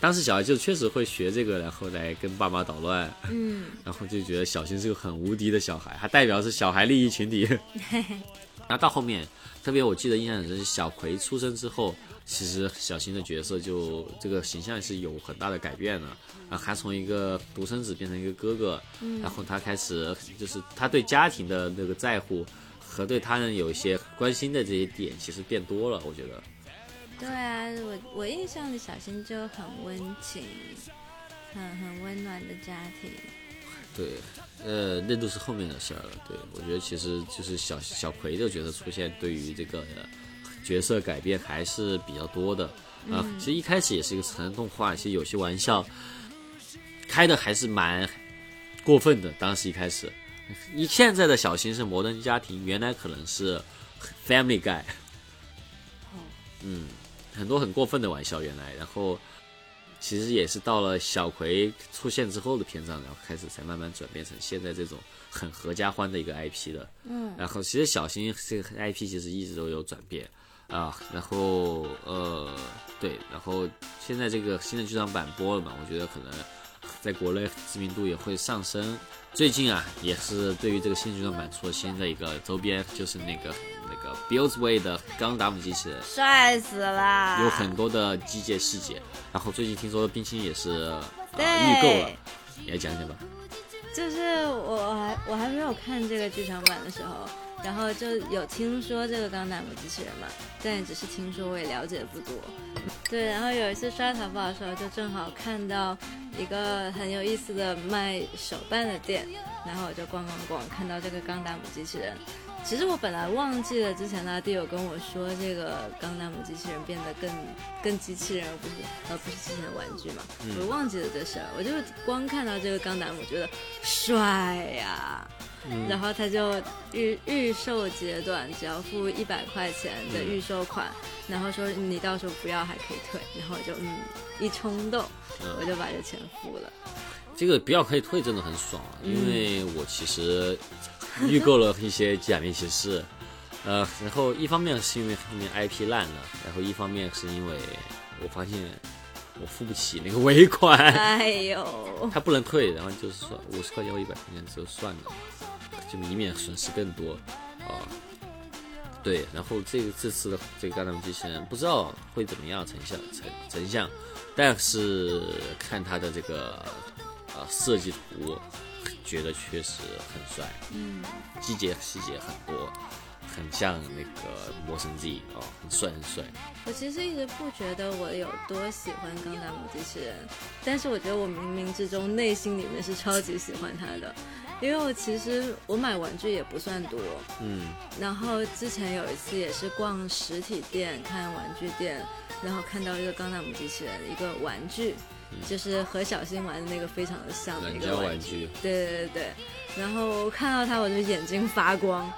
当时小孩就确实会学这个，然后来跟爸妈捣乱，嗯然后就觉得小新是个很无敌的小孩，他代表是小孩利益群体。然后到后面，特别我记得印象很深，是小葵出生之后，其实小新的角色就这个形象是有很大的改变的。然后他从一个独生子变成一个哥哥，然后他开始就是他对家庭的那个在乎和对他人有一些关心的这些点，其实变多了。我觉得，对啊，我我印象里小新就很温情，很很温暖的家庭。对，呃，那都是后面的事儿了。对我觉得其实就是小小葵的角色出现，对于这个、呃角色改变还是比较多的啊、其实一开始也是一个成人动画，其实有些玩笑开的还是蛮过分的。当时一开始，一现在的小新是摩登家庭，原来可能是 Family Guy。嗯，很多很过分的玩笑原来，然后其实也是到了小葵出现之后的篇章，然后开始才慢慢转变成现在这种很合家欢的一个 IP 的。嗯，然后其实小新这个 IP 其实一直都有转变啊，然后呃对，然后现在这个新的剧场版播了嘛，我觉得可能在国内知名度也会上升。最近啊，也是对于这个新剧场版出了新的一个周边，就是那个个 Buildsway 的钢达姆机器人，帅死了！有很多的机械细节。然后最近听说冰心也是预购了，你来讲讲吧。就是我还我还没有看这个剧场版的时候，然后就有听说这个钢达姆机器人嘛，但也只是听说，我也了解不多。对，然后有一次刷淘宝的时候，就正好看到一个很有意思的卖手办的店，然后我就逛逛逛，看到这个钢达姆机器人。其实我本来忘记了之前拉蒂有跟我说，这个钢达姆机器人变得更更机器人，而不是而不是之前的玩具嘛，我忘记了这事儿。我就光看到这个钢达姆，觉得帅呀、然后他就预预售阶段只要付一百块钱的预售款，然后说你到时候不要还可以退，然后我就嗯一冲动，我就把这钱付了。这个不要可以退真的很爽因为我其实预购了一些假面骑士，呃，然后一方面是因为后面 IP 烂了，然后一方面是因为我发现我付不起那个尾款，哎呦，他不能退，然后就是说五十块钱或一百块钱就算了，就以免损失更多啊。对，然后这个这次的这个钢弹机器人不知道会怎么样成像成成像，但是看他的这个啊设计图，觉得确实很帅，嗯，细节细节很多，很像那个魔神 Z 哦，很帅很帅。我其实一直不觉得我有多喜欢钢弹姆机器人，但是我觉得我冥冥之中内心里面是超级喜欢他的，因为我其实我买玩具也不算多，嗯。然后之前有一次也是逛实体店看玩具店，然后看到一个钢弹姆机器人一个玩具，就是和小新玩的那个非常的像的一个玩具，玩具，对对对对，然后看到它我就眼睛发光，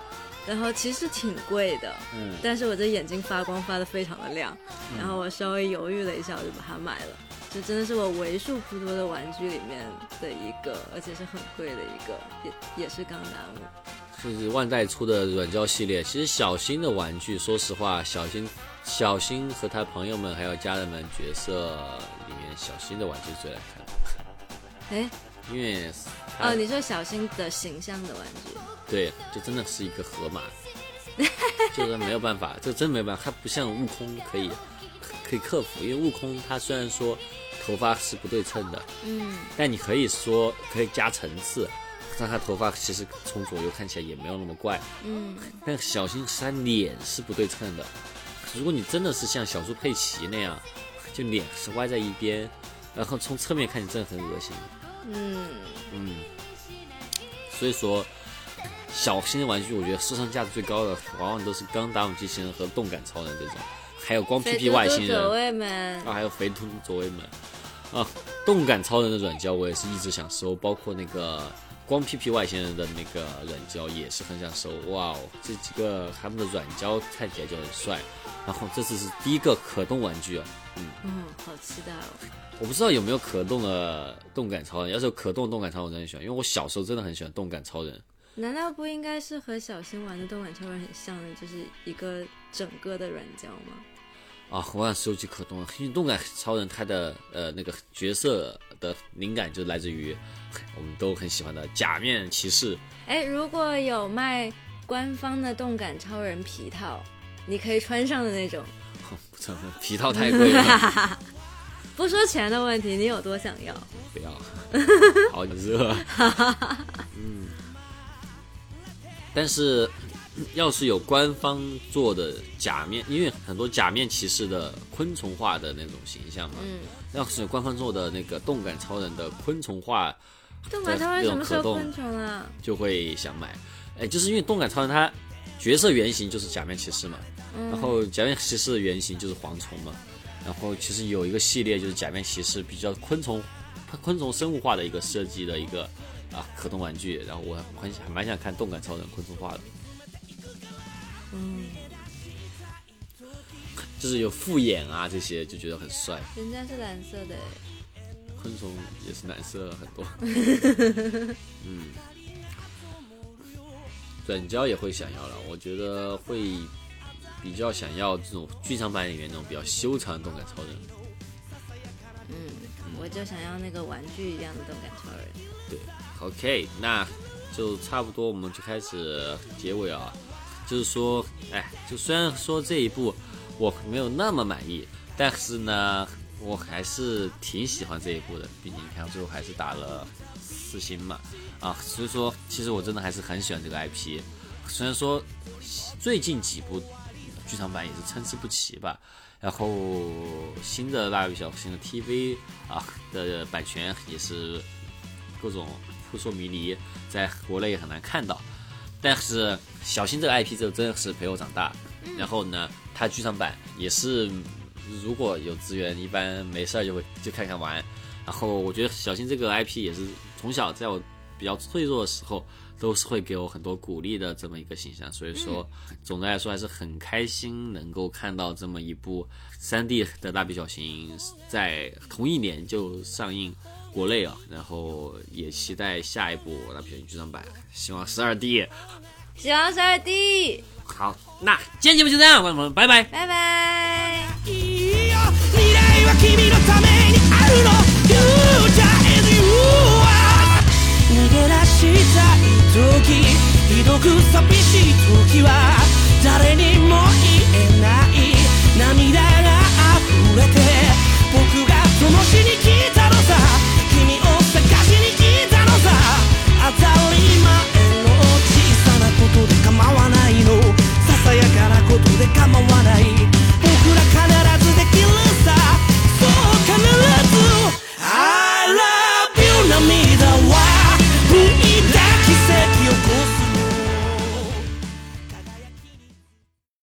然后其实挺贵的，嗯但是我这眼睛发光发的非常的亮，然后我稍微犹豫了一下，我就把它买了。这真的是我为数不多的玩具里面的一个，而且是很贵的一个，也也是钢达姆。就是万代出的软胶系列。其实小新的玩具，说实话，小新小新和他朋友们还有家人们角色里面，小新的玩具最难看，哎，因为他哦，你说小新的形象的玩具，对，就真的是一个河马，就是没有办法，这真没办法，它不像悟空可以可以克服，因为悟空他虽然说头发是不对称的，嗯，但你可以说可以加层次，让他头发其实从左右看起来也没有那么怪。嗯，但小新是他脸是不对称的，如果你真的是像小猪佩奇那样，就脸是歪在一边，然后从侧面看你真的很恶心。嗯，嗯，所以说小新的玩具，我觉得市场价值最高的，往往都是钢达姆机器人和动感超人这种，还有光屁屁外星人。左卫门，啊，还有肥嘟嘟左卫门啊，动感超人的软胶我也是一直想收，包括那个光屁屁外星人的那个软胶也是很想收。哇哦，这几个他们的软胶看起来就很帅。然后这次是第一个可动玩具啊，嗯，好期待哦。我不知道有没有可动的动感超人，要是有可动的动感超人，我真的很喜欢，因为我小时候真的很喜欢动感超人。难道不应该是和小新玩的动感超人很像的，就是一个整个的软胶吗？啊，我想收集可动，因为动感超人他的呃那个角色的灵感就来自于我们都很喜欢的假面骑士。哎，如果有卖官方的动感超人皮套，你可以穿上的那种，皮套太贵了，不说钱的问题，你有多想要？不要，好热。嗯，但是要是有官方做的假面，因为很多假面骑士的昆虫化的那种形象嘛，嗯，要是有官方做的那个动感超人的昆虫化，动感超人什么时候这种可动昆虫啊？就会想买。哎，就是因为动感超人它角色原型就是假面骑士嘛，嗯然后假面骑士的原型就是蝗虫嘛，然后其实有一个系列就是假面骑士比较昆虫昆虫生物化的一个设计的一个啊可动玩具，然后我我很想蛮想看动感超人昆虫化的，嗯，就是有复眼啊这些就觉得很帅，人家是蓝色的，昆虫也是蓝色很多，嗯，转交也会想要了，我觉得会比较想要这种剧场版里面那种比较修长的动感超人。嗯，我就想要那个玩具一样的动感超人。对，OK，那就差不多，我们就开始结尾啊。就是说，哎，就虽然说这一部我没有那么满意，但是呢，我还是挺喜欢这一部的。毕竟你看最后还是打了四星嘛，啊，所以说其实我真的还是很喜欢这个 IP。虽然说最近几部剧场版也是参差不齐吧，然后新的蜡笔小新的 TV 啊的版权也是各种扑朔迷离，在国内也很难看到。但是小新这个 IP 就真的是陪我长大，然后呢，它剧场版也是如果有资源，一般没事儿就会就看看玩。然后我觉得小新这个 IP 也是从小在我比较脆弱的时候，都是会给我很多鼓励的这么一个形象。所以说，总的来说还是很开心能够看到这么一部 3D 的蜡笔小新在同一年就上映国内啊，然后也期待下一部蜡笔小新剧场版，希望是二 D。希望是二 D，好，那今天节目就这样，观众朋友们，拜拜。拜拜。ひどく寂しい時は誰にも言えない涙が溢れて僕が灯しに来で構わない僕ら必ずできるさ